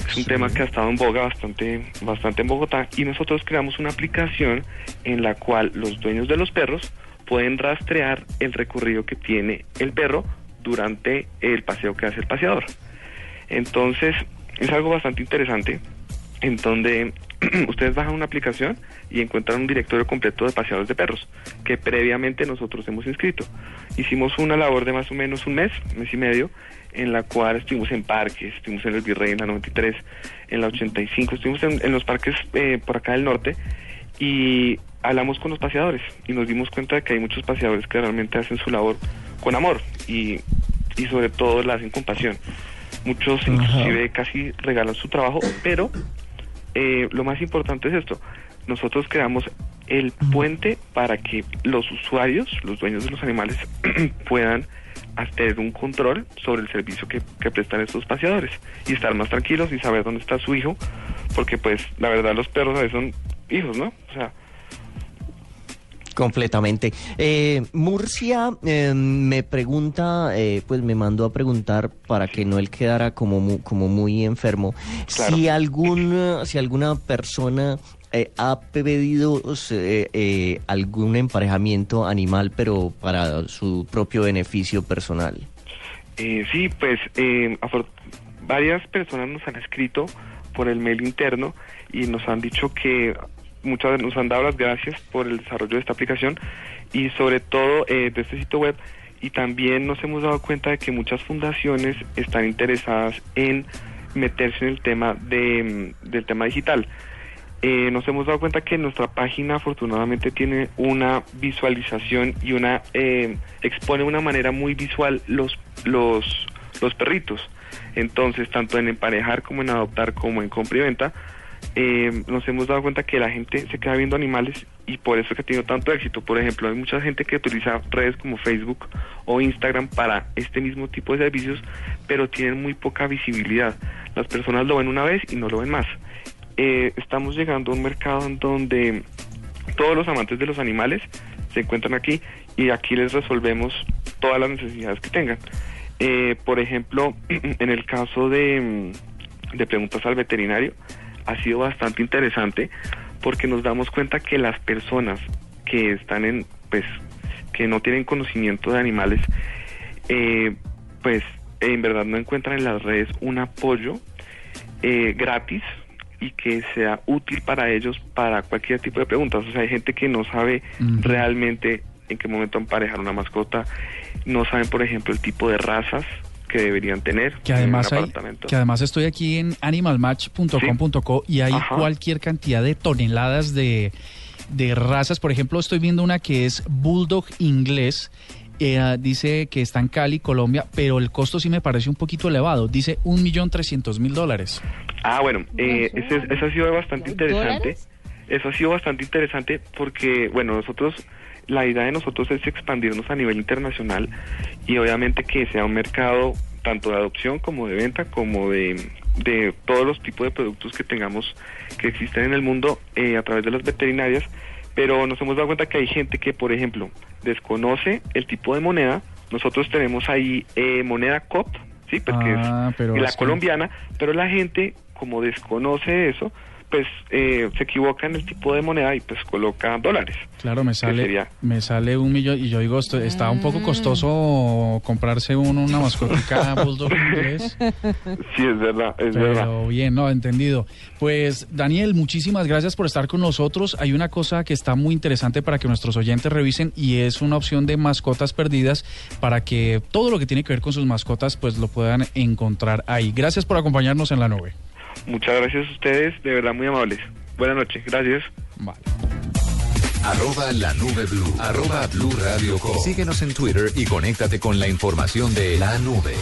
Es un tema que ha estado en boga bastante, bastante en Bogotá y nosotros creamos una aplicación en la cual los dueños de los perros pueden rastrear el recorrido que tiene el perro durante el paseo que hace el paseador. Entonces, es algo bastante interesante en donde (clears throat) ustedes bajan una aplicación y encuentran un directorio completo de paseadores de perros que previamente nosotros hemos inscrito. Hicimos una labor de más o menos un mes, mes y medio, en la cual estuvimos en parques, estuvimos en el Virrey, en la 93, en la 85, estuvimos en, en los parques eh, por acá del norte y hablamos con los paseadores y nos dimos cuenta de que hay muchos paseadores que realmente hacen su labor con amor y, y sobre todo la hacen con pasión. Muchos inclusive casi regalan su trabajo, pero eh, lo más importante es esto. Nosotros creamos el puente para que los usuarios, los dueños de los animales, (clears throat) puedan a- tener un control sobre el servicio que, que prestan estos paseadores y estar más tranquilos y saber dónde está su hijo, porque pues la verdad los perros a veces son hijos, ¿no? O sea, Completamente. Eh, Murcia eh, me pregunta, eh, pues me mandó a preguntar para que no él quedara como mu- como muy enfermo, si algún si alguna persona eh, ha pedido eh, eh, algún emparejamiento animal, pero para su propio beneficio personal. Eh, sí, pues eh, varias personas nos han escrito por el mail interno y nos han dicho que muchas nos han dado las gracias por el desarrollo de esta aplicación y sobre todo de este sitio web y también nos hemos dado cuenta de que muchas fundaciones están interesadas en meterse en el tema de, mm, del tema digital. Eh, nos hemos dado cuenta que nuestra página afortunadamente tiene una visualización y una eh, expone de una manera muy visual los los los perritos. Entonces, tanto en emparejar como en adoptar como en compra y venta, eh, nos hemos dado cuenta que la gente se queda viendo animales y por eso es que ha tenido tanto éxito. Por ejemplo, hay mucha gente que utiliza redes como Facebook o Instagram para este mismo tipo de servicios, pero tienen muy poca visibilidad. Las personas lo ven una vez y no lo ven más. Eh, estamos llegando a un mercado en donde todos los amantes de los animales se encuentran aquí y aquí les resolvemos todas las necesidades que tengan. Eh, por ejemplo, (clears throat) en el caso de, mm, de preguntas al veterinario, ha sido bastante interesante porque nos damos cuenta que las personas que están en, pues, que no tienen conocimiento de animales, eh, pues en verdad no encuentran en las redes un apoyo eh, gratis y que sea útil para ellos para cualquier tipo de preguntas. O sea, hay gente que no sabe realmente en qué momento emparejar una mascota, no saben, por ejemplo, el tipo de razas que deberían tener Que además, hay, que además estoy aquí en animalmatch.com.co y hay Ajá. cualquier cantidad de toneladas de, de razas. Por ejemplo, estoy viendo una que es Bulldog inglés. Eh, dice que está en Cali, Colombia, pero el costo sí me parece un poquito elevado. Dice un millón trescientos mil dólares. Ah, bueno, eh, ese- eso ha sido bastante interesante. Eso ha sido bastante interesante porque, bueno, nosotros, la idea de nosotros es expandirnos a nivel internacional y obviamente que sea un mercado tanto de adopción como de venta, como de, de todos los tipos de productos que tengamos que existen en el mundo eh, a través de las veterinarias. Pero nos hemos dado cuenta que hay gente que, por ejemplo, desconoce el tipo de moneda. Nosotros tenemos ahí eh, moneda COP, sí, porque Ah, es y la colombiana, pero la gente, como desconoce eso, pues eh, se equivoca en el tipo de moneda y pues coloca dólares. Claro, me sale, me sale un millón y yo digo, esto, está un poco costoso comprarse uno una mascotica (laughs) bulldog inglés. Sí, es verdad, es verdad. Pero bien, no, entendido. Pues Daniel, muchísimas gracias por estar con nosotros. Hay una cosa que está muy interesante para que nuestros oyentes revisen y es una opción de mascotas perdidas para que todo lo que tiene que ver con sus mascotas pues lo puedan encontrar ahí. Gracias por acompañarnos en la nube. Muchas gracias a ustedes, de verdad muy amables. Buenas noches, gracias. Arroba la nube blue. Arroba blue radio com. Síguenos en Twitter y conéctate con la información de la nube.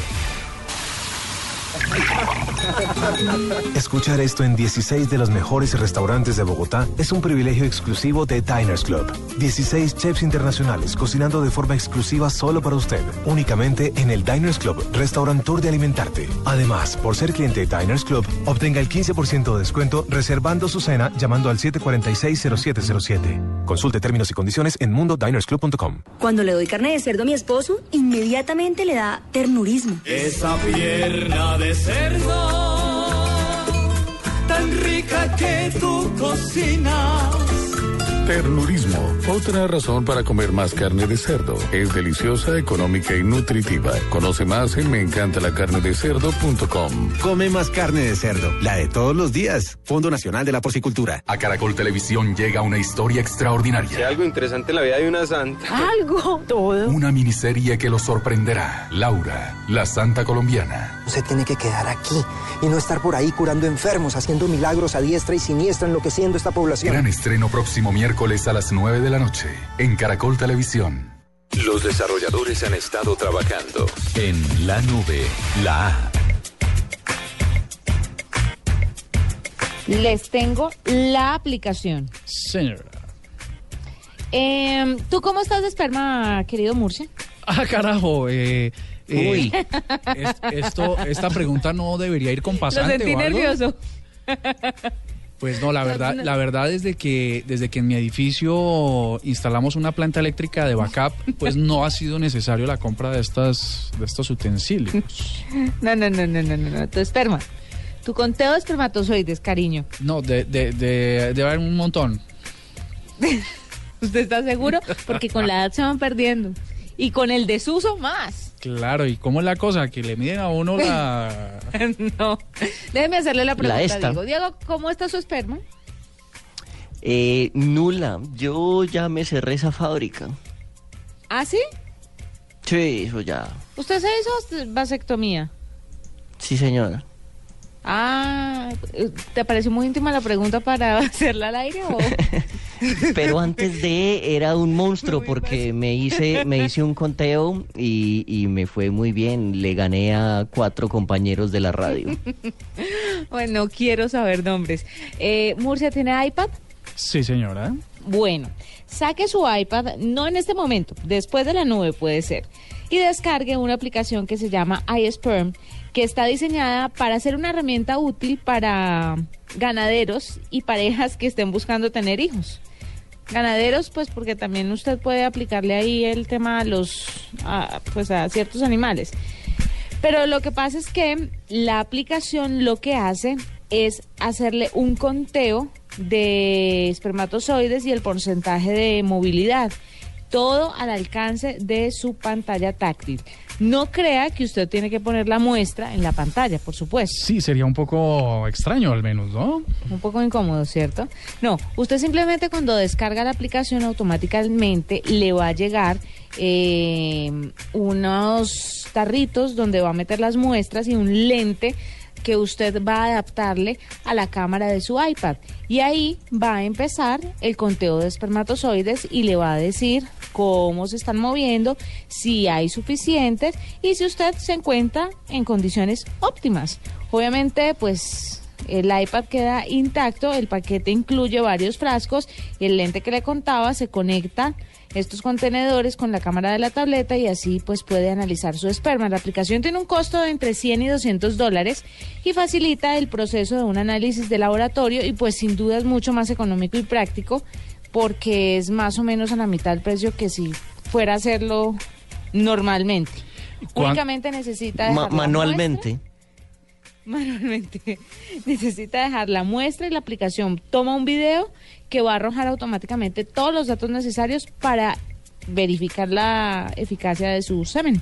Escuchar esto en 16 de los mejores restaurantes de Bogotá es un privilegio exclusivo de Diners Club. 16 chefs internacionales cocinando de forma exclusiva solo para usted, únicamente en el Diners Club, restaurantor de alimentarte. Además, por ser cliente de Diners Club, obtenga el 15% de descuento reservando su cena llamando al 746-0707. Consulte términos y condiciones en mundodinersclub.com. Cuando le doy carne de cerdo a mi esposo, inmediatamente le da ternurismo. Esa pierna de cerdo, tan rica que tú cocinas. Ternurismo, otra razón para comer más carne de cerdo. Es deliciosa, económica y nutritiva. Conoce más en meencantalacarnedecerdo.com. Come más carne de cerdo, la de todos los días. Fondo Nacional de la Porcicultura. A Caracol Televisión llega una historia extraordinaria. algo interesante en la vida de una santa. Algo, todo. Una miniserie que lo sorprenderá. Laura, la santa colombiana. Usted tiene que quedar aquí y no estar por ahí curando enfermos, haciendo milagros a diestra y siniestra, enloqueciendo esta población. Gran estreno próximo miércoles a las 9 de la noche en Caracol Televisión. Los desarrolladores han estado trabajando En la nube, la A. Les tengo la aplicación. Señora. Em, ¿Tú cómo estás de esperma, querido Murcia? Ah, carajo. Eh, eh, Uy. es- esto, esta pregunta no debería ir con Lo pasante sentí o algo. nervioso. Pues no, la verdad, la verdad desde que desde que en mi edificio instalamos una planta eléctrica de backup, pues no ha sido necesario la compra de estas de estos utensilios. (laughs) No, no, no, no, no, no, no. Tu esperma. Tu conteo de espermatozoides, cariño. No, de de de, de haber un montón. (laughs) ¿Usted está seguro? Porque con la edad se van perdiendo. Y con el desuso más. Claro, ¿y cómo es la cosa? Que le miden a uno la (laughs) no. Déjeme hacerle la pregunta, esta. Diego. Diego, ¿cómo está su esperma? Eh, nula, yo ya me cerré esa fábrica. ¿Ah, sí? Sí, eso ya. ¿Usted se hizo vasectomía? Sí, señora. Ah, ¿te pareció muy íntima la pregunta para (laughs) hacerla al aire o...? (laughs) Pero antes de era un monstruo porque me hice me hice un conteo y, y me fue muy bien. Le gané a cuatro compañeros de la radio. bueno, quiero saber nombres. Eh, ¿Murcia tiene iPad? Sí, señora. Bueno, saque su iPad, no en este momento, después de la nube puede ser, y descargue una aplicación que se llama iSperm, que está diseñada para ser una herramienta útil para ganaderos y parejas que estén buscando tener hijos. Ganaderos, pues porque también usted puede aplicarle ahí el tema a los, a, pues a ciertos animales. Pero lo que pasa es que la aplicación lo que hace es hacerle un conteo de espermatozoides y el porcentaje de movilidad. Todo al alcance de su pantalla táctil. No crea que usted tiene que poner la muestra en la pantalla, por supuesto. Sí, sería un poco extraño al menos, ¿no? Un poco incómodo, ¿cierto? No, usted simplemente cuando descarga la aplicación automáticamente le va a llegar eh, unos tarritos donde va a meter las muestras y un lente que usted va a adaptarle a la cámara de su iPad. Y ahí va a empezar el conteo de espermatozoides y le va a decir cómo se están moviendo, si hay suficientes y si usted se encuentra en condiciones óptimas. Obviamente, pues el iPad queda intacto, el paquete incluye varios frascos, el lente que le contaba se conecta estos contenedores con la cámara de la tableta y así pues puede analizar su esperma. La aplicación tiene un costo de entre 100 y 200 dólares y facilita el proceso de un análisis de laboratorio y pues sin duda es mucho más económico y práctico porque es más o menos a la mitad del precio que si fuera a hacerlo normalmente. ¿Cuán- Únicamente necesita Ma- dejar la (laughs) manualmente. Necesita dejar la muestra y la aplicación toma un video que va a arrojar automáticamente todos los datos necesarios para verificar la eficacia de su semen.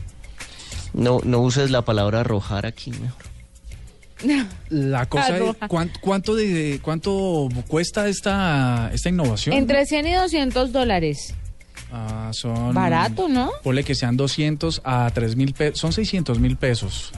No, no uses la palabra arrojar aquí. mejor. La cosa es. ¿cuánto, cuánto, de, ¿cuánto cuesta esta, esta innovación? Entre 100 y 200 dólares. Ah, son... Barato, ¿no? Ponle que sean 200 a 3 mil pesos, son 600 mil pesos.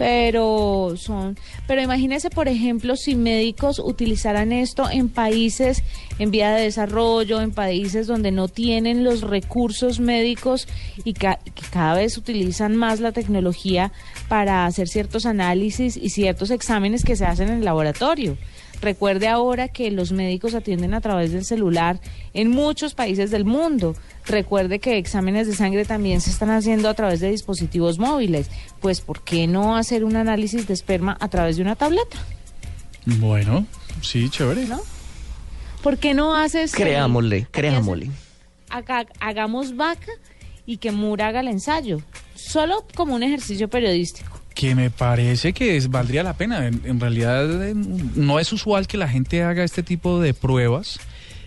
Pero son, pero imagínese, por ejemplo, si médicos utilizaran esto en países en vía de desarrollo, en países donde no tienen los recursos médicos y ca- que cada vez utilizan más la tecnología para hacer ciertos análisis y ciertos exámenes que se hacen en el laboratorio. Recuerde ahora que los médicos atienden a través del celular en muchos países del mundo. Recuerde que exámenes de sangre también se están haciendo a través de dispositivos móviles. Pues, ¿por qué no hacer un análisis de esperma a través de una tableta? Bueno, sí, chévere. ¿No? ¿Por qué no haces... el- Creámosle, creámosle. haga- hagamos vaca y que Mura haga el ensayo? Solo como un ejercicio periodístico. Que me parece que es- valdría la pena. En, en realidad eh, no es usual que la gente haga este tipo de pruebas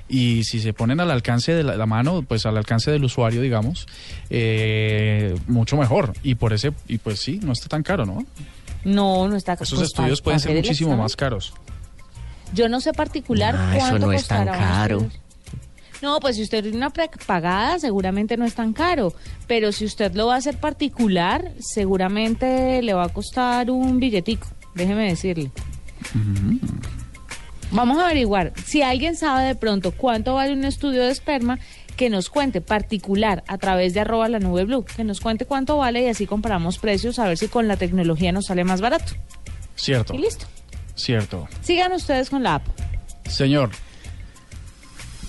y si se ponen al alcance de la, la mano, pues al alcance del usuario, digamos, eh, mucho mejor. Y por ese y pues sí, no está tan caro, ¿no? No, no está Esos pues, estudios pueden ser muchísimo más caros. Yo no sé particular Ah, eso no es tan caro. No, pues si usted tiene una prepagada, seguramente no es tan caro. Pero si usted lo va a hacer particular, seguramente le va a costar un billetico. Déjeme decirle. Vamos a averiguar. Si alguien sabe de pronto cuánto vale un estudio de esperma, que nos cuente particular a través de arroba la nube blue. Que nos cuente cuánto vale y así comparamos precios a ver si con la tecnología nos sale más barato. Cierto. Y listo. Cierto. Sigan ustedes con la app. Señor,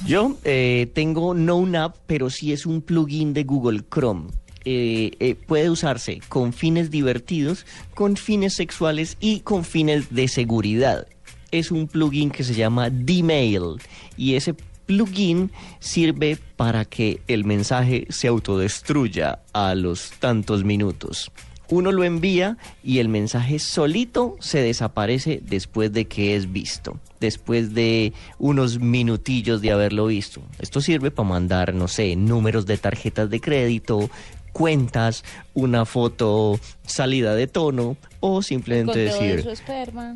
Yo eh, tengo no una app, pero sí es un plugin de Google Chrome. Eh, eh, puede usarse con fines divertidos, con fines sexuales y con fines de seguridad. Es un plugin que se llama Dmail y ese plugin sirve para que el mensaje se autodestruya a los tantos minutos. Uno lo envía y el mensaje solito se desaparece después de que es visto, después de unos minutillos de haberlo visto. Esto sirve para mandar, no sé, números de tarjetas de crédito, cuentas, una foto salida de tono o simplemente decir su esperma.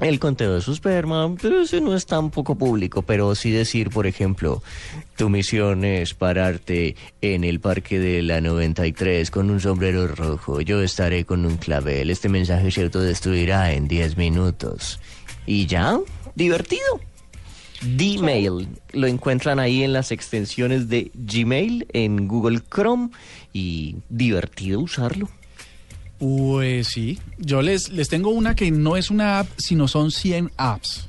El conteo de su esperma, pero ese no es tan poco público, pero sí decir, por ejemplo, tu misión es pararte en el parque de la 93 con un sombrero rojo, yo estaré con un clavel, este mensaje se autodestruirá en 10 minutos. ¿Y ya? ¿Divertido? Gmail, lo encuentran ahí en las extensiones de Gmail en Google Chrome y divertido usarlo. Pues sí. Yo les, les tengo una que no es una app, sino son 100 apps.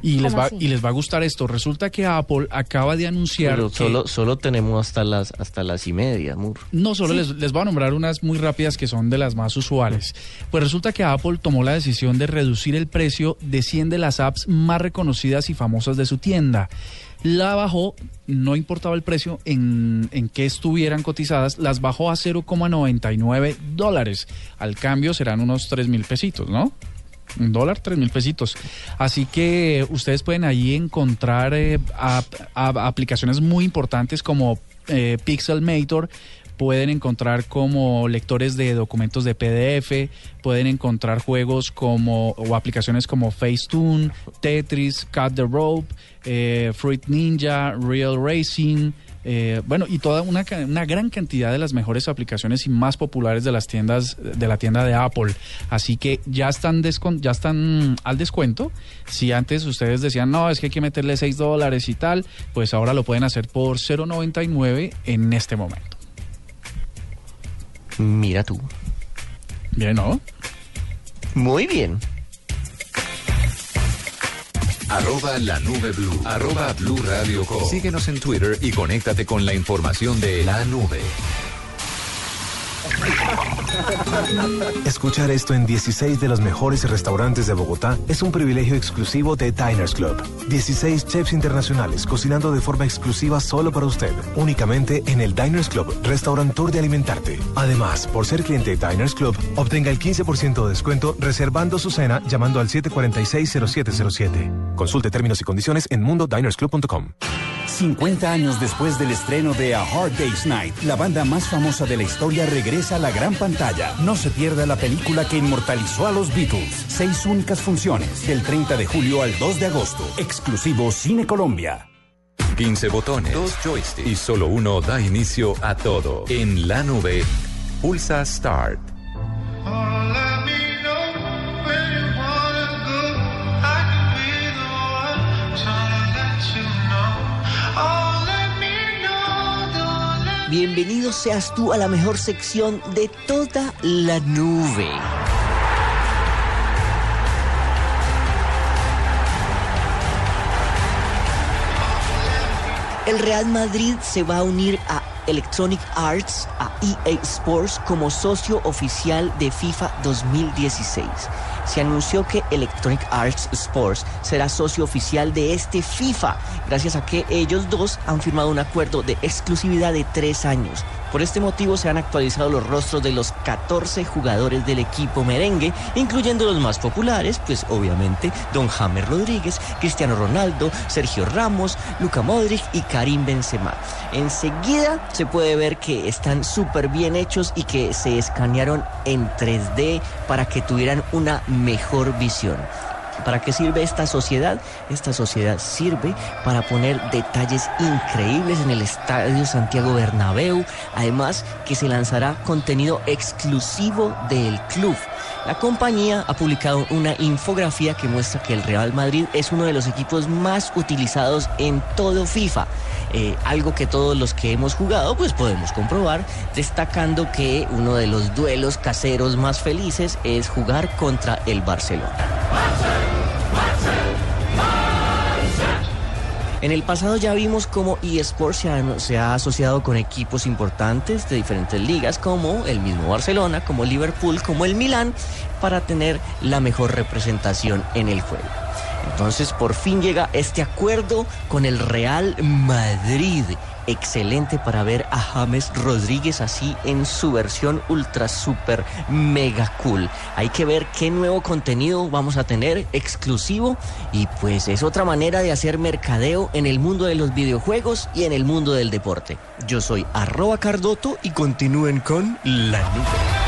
Y les, ¿Cómo va, así? y les va a gustar esto. Resulta que Apple acaba de anunciar Pero que- solo, solo tenemos hasta las, hasta las y media, Mur. No, solo Sí. les, les voy a nombrar unas muy rápidas que son de las más usuales. Pues resulta que Apple tomó la decisión de reducir el precio de 100 de las apps más reconocidas y famosas de su tienda. La bajó, no importaba el precio en, en que estuvieran cotizadas, las bajó a 0,99 dólares. Al cambio serán unos 3 mil pesitos, ¿no? Un dólar, tres mil pesitos. Así que ustedes pueden ahí encontrar eh, ap- ap- aplicaciones muy importantes como eh, Pixelmator. Pueden encontrar como lectores de documentos de PDF, pueden encontrar juegos como o aplicaciones como Facetune, Tetris, Cut the Rope, eh, Fruit Ninja, Real Racing, eh, bueno, y toda una, una gran cantidad de las mejores aplicaciones y más populares de las tiendas de la tienda de Apple. Así que ya están ya están al descuento. Si antes ustedes decían, no, es que hay que meterle 6 dólares y tal, pues ahora lo pueden hacer por 0.99 en este momento. Mira tú. Bien, ¿no? Muy bien. Arroba la nube blue. Arroba blue radio com. Síguenos en Twitter y conéctate con la información de la nube. (laughs) Escuchar esto en 16 de los mejores restaurantes de Bogotá es un privilegio exclusivo de Diners Club. 16 chefs internacionales cocinando de forma exclusiva solo para usted, únicamente en el Diners Club, restaurantor de alimentarte. Además, por ser cliente de Diners Club, obtenga el 15% de descuento reservando su cena llamando al 746-0707. Consulte términos y condiciones en mundodinersclub.com. 50 años después del estreno de A Hard Day's Night, la banda más famosa de la historia regresa a la gran pantalla. No se pierda la película que inmortalizó a los Beatles. Seis únicas funciones, del 30 de julio al 2 de agosto. Exclusivo Cine Colombia. 15 botones, dos joysticks y solo uno da inicio a todo. En la nube, pulsa Start. Bienvenido seas tú a la mejor sección de toda la nube. El Real Madrid se va a unir a Electronic Arts, a EA Sports, como socio oficial de FIFA 2016. Se anunció que Electronic Arts Sports será socio oficial de este FIFA, gracias a que ellos dos han firmado un acuerdo de exclusividad de tres años. Por este motivo se han actualizado los rostros de los 14 jugadores del equipo merengue, incluyendo los más populares, pues obviamente Don James Rodríguez, Cristiano Ronaldo, Sergio Ramos, Luca Modric y Karim Benzema. Enseguida se puede ver que están súper bien hechos y que se escanearon en 3D para que tuvieran una mejor visión. ¿Para qué sirve esta sociedad? Esta sociedad sirve para poner detalles increíbles en el Estadio Santiago Bernabéu, además que se lanzará contenido exclusivo del club. La compañía ha publicado una infografía que muestra que el Real Madrid es uno de los equipos más utilizados en todo FIFA. Eh, algo que todos los que hemos jugado pues podemos comprobar, destacando que uno de los duelos caseros más felices es jugar contra el Barcelona. En el pasado ya vimos cómo eSports se ha, asociado con equipos importantes de diferentes ligas, como el mismo Barcelona, como Liverpool, como el Milán, para tener la mejor representación en el juego. Entonces por fin llega este acuerdo con el Real Madrid. Excelente para ver a James Rodríguez así en su versión ultra super mega cool. Hay que ver qué nuevo contenido vamos a tener exclusivo y pues es otra manera de hacer mercadeo en el mundo de los videojuegos y en el mundo del deporte. Yo soy arroba cardoto y continúen con la nube.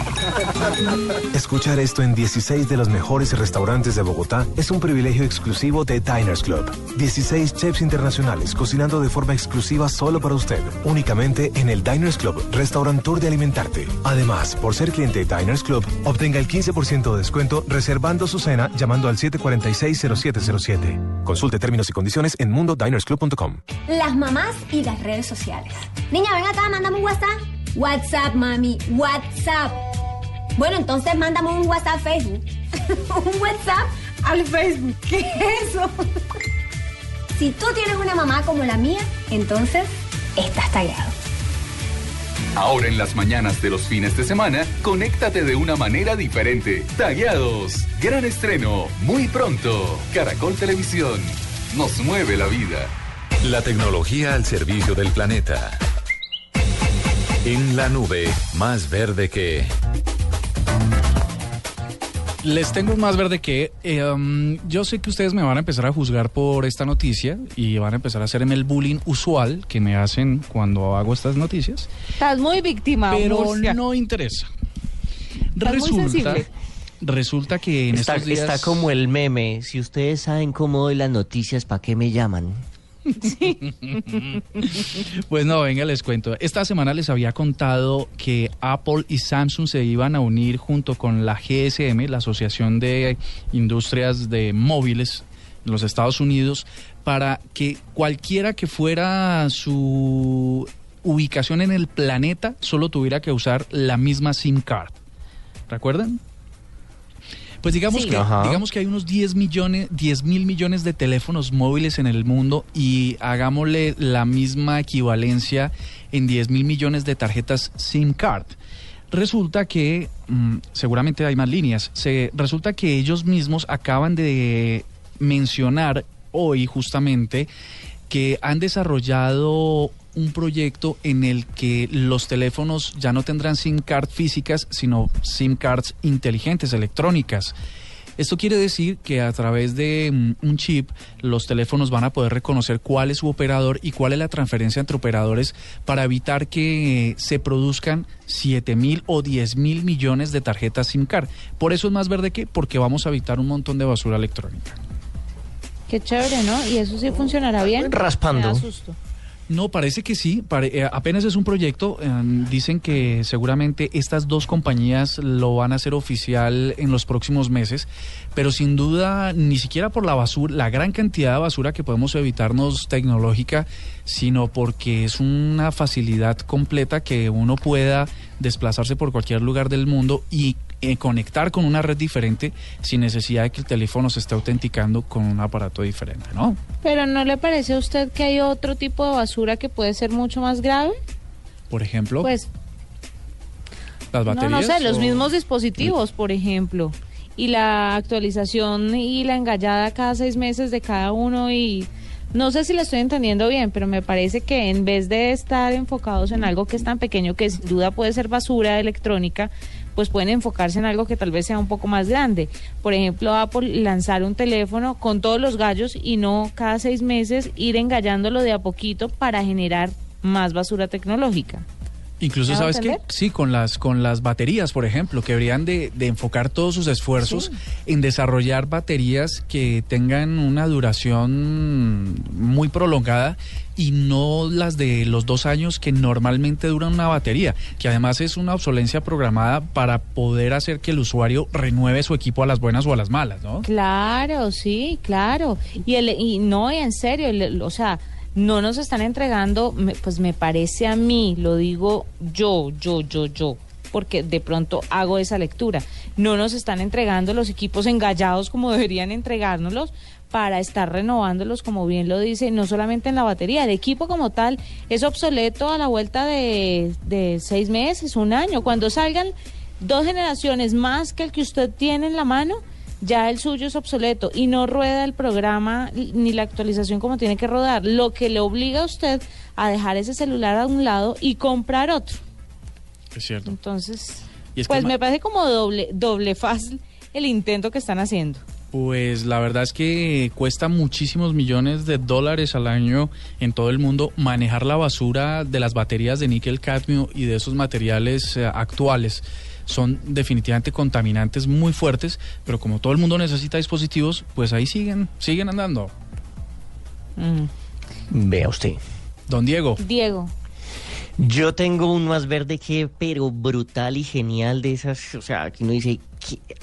Escuchar esto en 16 de los mejores restaurantes de Bogotá es un privilegio exclusivo de Diners Club. 16 chefs internacionales cocinando de forma exclusiva solo para usted, únicamente en el Diners Club, restaurantor de alimentarte. Además, por ser cliente de Diners Club, obtenga el 15% de descuento reservando su cena llamando al 746-0707. Consulte términos y condiciones en mundodinersclub.com. Las mamás y las redes sociales. Niña, ven acá, mándame un WhatsApp. WhatsApp, mami, WhatsApp. Bueno, entonces mándame un WhatsApp Facebook. (laughs) un WhatsApp al Facebook. ¿Qué es eso? si tú tienes una mamá como la mía, entonces estás tallado. Ahora en las mañanas de los fines de semana, conéctate de una manera diferente. Tagueados, gran estreno, muy pronto. Caracol Televisión, nos mueve la vida. La tecnología al servicio del planeta. En la nube, más verde que... Les tengo más verde que eh, um, yo sé que ustedes me van a empezar a juzgar por esta noticia y van a empezar a hacerme el bullying usual que me hacen cuando hago estas noticias. Estás muy víctima, Pero Murcia. no interesa. Estás Resulta, resulta que en Está, estos días... está como el meme. Si ustedes saben cómo doy las noticias, ¿para qué me llaman? (laughs) Pues no, venga, les cuento. Esta semana les había contado que Apple y Samsung se iban a unir junto con la GSM, la Asociación de Industrias de Móviles en los Estados Unidos, para que cualquiera que fuera su ubicación en el planeta solo tuviera que usar la misma SIM card. ¿Recuerdan? Pues digamos, Sí. que, Ajá. digamos que hay unos 10 millones, 10 mil millones de teléfonos móviles en el mundo y hagámosle la misma equivalencia en 10 mil millones de tarjetas SIM card. Resulta que, mm, seguramente hay más líneas, se, resulta que ellos mismos acaban de mencionar hoy justamente que han desarrollado un proyecto en el que los teléfonos ya no tendrán SIM card físicas, sino SIM cards inteligentes, electrónicas. Esto quiere decir que a través de mm, un chip los teléfonos van a poder reconocer cuál es su operador y cuál es la transferencia entre operadores para evitar que se produzcan 7 mil o 10 mil millones de tarjetas SIM card. Por eso es más verde que porque vamos a evitar un montón de basura electrónica. Qué chévere, ¿no? Y eso sí funcionará bien. Raspando. Me da susto. No, parece que sí. eh, apenas es un proyecto. eh, dicen que seguramente estas dos compañías lo van a hacer oficial en los próximos meses. Pero sin duda, ni siquiera por la basura, la gran cantidad de basura que podemos evitarnos tecnológica, sino porque es una facilidad completa que uno pueda desplazarse por cualquier lugar del mundo y eh, conectar con una red diferente sin necesidad de que el teléfono se esté autenticando con un aparato diferente, ¿no? Pero ¿no le parece a usted que hay otro tipo de basura que puede ser mucho más grave? Por ejemplo, Pues las no, baterías. no sé, los mismos dispositivos, por ejemplo, y la actualización y la engallada cada seis meses de cada uno y no sé si lo estoy entendiendo bien, pero me parece que en vez de estar enfocados en algo que es tan pequeño que sin duda puede ser basura electrónica, pues pueden enfocarse en algo que tal vez sea un poco más grande. Por ejemplo, Apple lanzar un teléfono con todos los gallos y no cada seis meses ir engallándolo de a poquito para generar más basura tecnológica. Incluso, ¿Me hago ¿sabes qué? Sí, con las, con las baterías, por ejemplo, que deberían de, de enfocar todos sus esfuerzos en desarrollar baterías que tengan una duración muy prolongada y no las de los dos años que normalmente duran una batería, que además es una obsolencia programada para poder hacer que el usuario renueve su equipo a las buenas o a las malas, ¿no? Claro, sí, claro. Y, el, y no, en serio, el- o sea, no nos están entregando, pues me parece a mí, lo digo yo, yo, yo, yo, porque de pronto hago esa lectura. No nos están entregando los equipos engallados como (laughs) deberían entregárnoslos para estar renovándolos, como bien lo dice, no solamente en la batería, el equipo como tal es obsoleto a la vuelta de, de seis meses, un año. Cuando salgan dos generaciones más que el que usted tiene en la mano, ya el suyo es obsoleto y no rueda el programa ni la actualización como tiene que rodar, lo que le obliga a usted a dejar ese celular a un lado y comprar otro. Es cierto. Entonces, Y es que pues me parece como doble, doble fácil el intento que están haciendo. Pues la verdad es que cuesta muchísimos millones de dólares al año en todo el mundo manejar la basura de las baterías de níquel cadmio y de esos materiales eh, actuales. Son definitivamente contaminantes muy fuertes, pero como todo el mundo necesita dispositivos, pues ahí siguen, siguen andando. Vea usted. Don Diego. Diego. Yo tengo un más verde que, pero brutal y genial de esas, o sea, que uno dice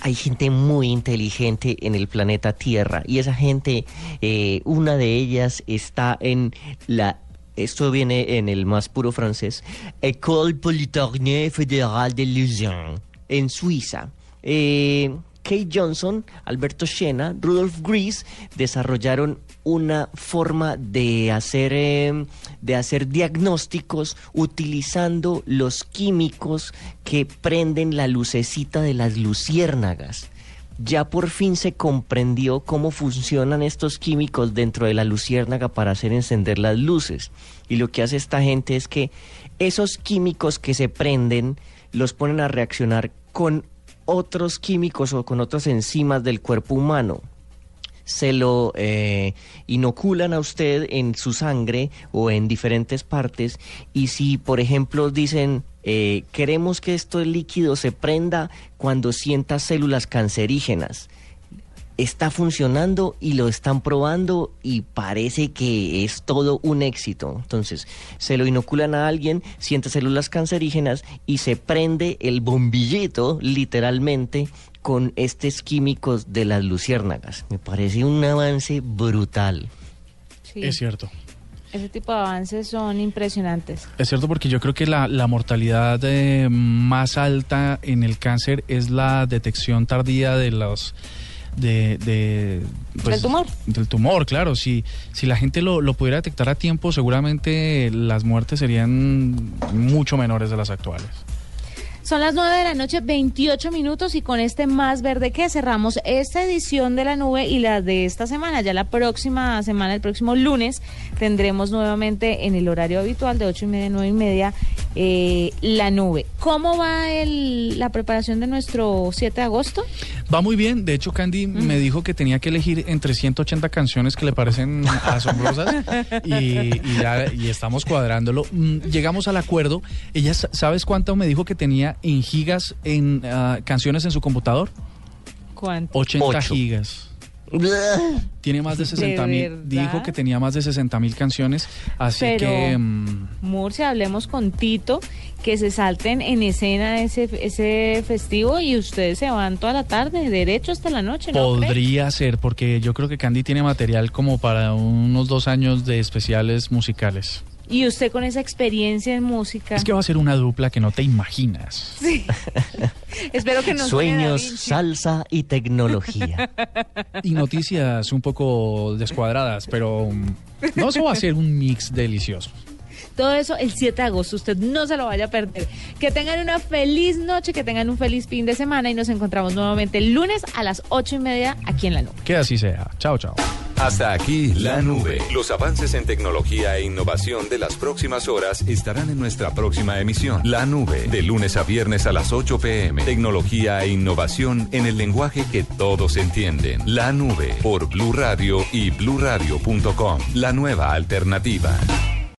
hay gente muy inteligente en el planeta Tierra y esa gente, eh, una de ellas está en la, esto viene en el más puro francés, École Polytechnique Fédérale de Lausanne, en Suiza. Eh, Kate Johnson, Alberto Schenna, Rudolf Gries desarrollaron una forma de hacer, eh, de hacer diagnósticos utilizando los químicos que prenden la lucecita de las luciérnagas. Ya por fin se comprendió cómo funcionan estos químicos dentro de la luciérnaga para hacer encender las luces. Y lo que hace esta gente es que esos químicos que se prenden los ponen a reaccionar con otros químicos o con otras enzimas del cuerpo humano. Se lo eh, inoculan a usted en su sangre o en diferentes partes y si por ejemplo dicen eh, queremos que este líquido se prenda cuando sienta células cancerígenas está funcionando y lo están probando y parece que es todo un éxito. Entonces, se lo inoculan a alguien, siente células cancerígenas y se prende el bombillito, literalmente, con estos químicos de las luciérnagas. Me parece un avance brutal. Es cierto. Ese tipo de avances son impresionantes. Es cierto porque yo creo que la, la mortalidad eh, más alta en el cáncer es la detección tardía de los de, de, pues, ¿Del tumor? Del tumor, claro. Si, si la gente lo, lo pudiera detectar a tiempo, seguramente las muertes serían mucho menores de las actuales. Son las 9 de la noche, 28 minutos y con este más verde que cerramos esta edición de la nube y la de esta semana. Ya la próxima semana, el próximo lunes, tendremos nuevamente en el horario habitual de 8 y media, 9 y media, eh, la nube. ¿Cómo va el, la preparación de nuestro 7 de agosto? Va muy bien. De hecho, Candy me dijo que tenía que elegir entre 180 canciones que le parecen (laughs) asombrosas y, y ya- y estamos cuadrándolo. Mm, Llegamos al acuerdo. Ella, sa- ¿sabes cuánto me dijo que tenía en gigas en ah, canciones en su computador? ¿Cuánto? 80 Ocho. gigas. Tiene más de ¿De 60 mil. Dijo que tenía más de 60 mil canciones. Así Pero- que. mm, Murcia, hablemos con Tito, que se salten en escena ese, ese festivo y ustedes se van toda la tarde, derecho hasta la noche, ¿no? Podría ser, porque yo creo que Candy tiene material como para unos dos años de especiales musicales. Y usted con esa experiencia en música. Es que va a ser una dupla que no te imaginas. Sí. (laughs) Espero que no Sueños, salsa y tecnología. (laughs) Y noticias un poco descuadradas, pero um, no, eso va a ser un mix delicioso. Todo eso el 7 de agosto, usted no se lo vaya a perder. Que tengan una feliz noche, que tengan un feliz fin de semana y nos encontramos nuevamente el lunes a las 8 y media aquí en la nube. Que así sea. Chao, chao. Hasta aquí la nube. Los avances en tecnología e innovación de las próximas horas estarán en nuestra próxima emisión. La nube, de lunes a viernes a las 8 pm. Tecnología e innovación en el lenguaje que todos entienden. La nube por Blue Radio y bluradio.com. La nueva alternativa.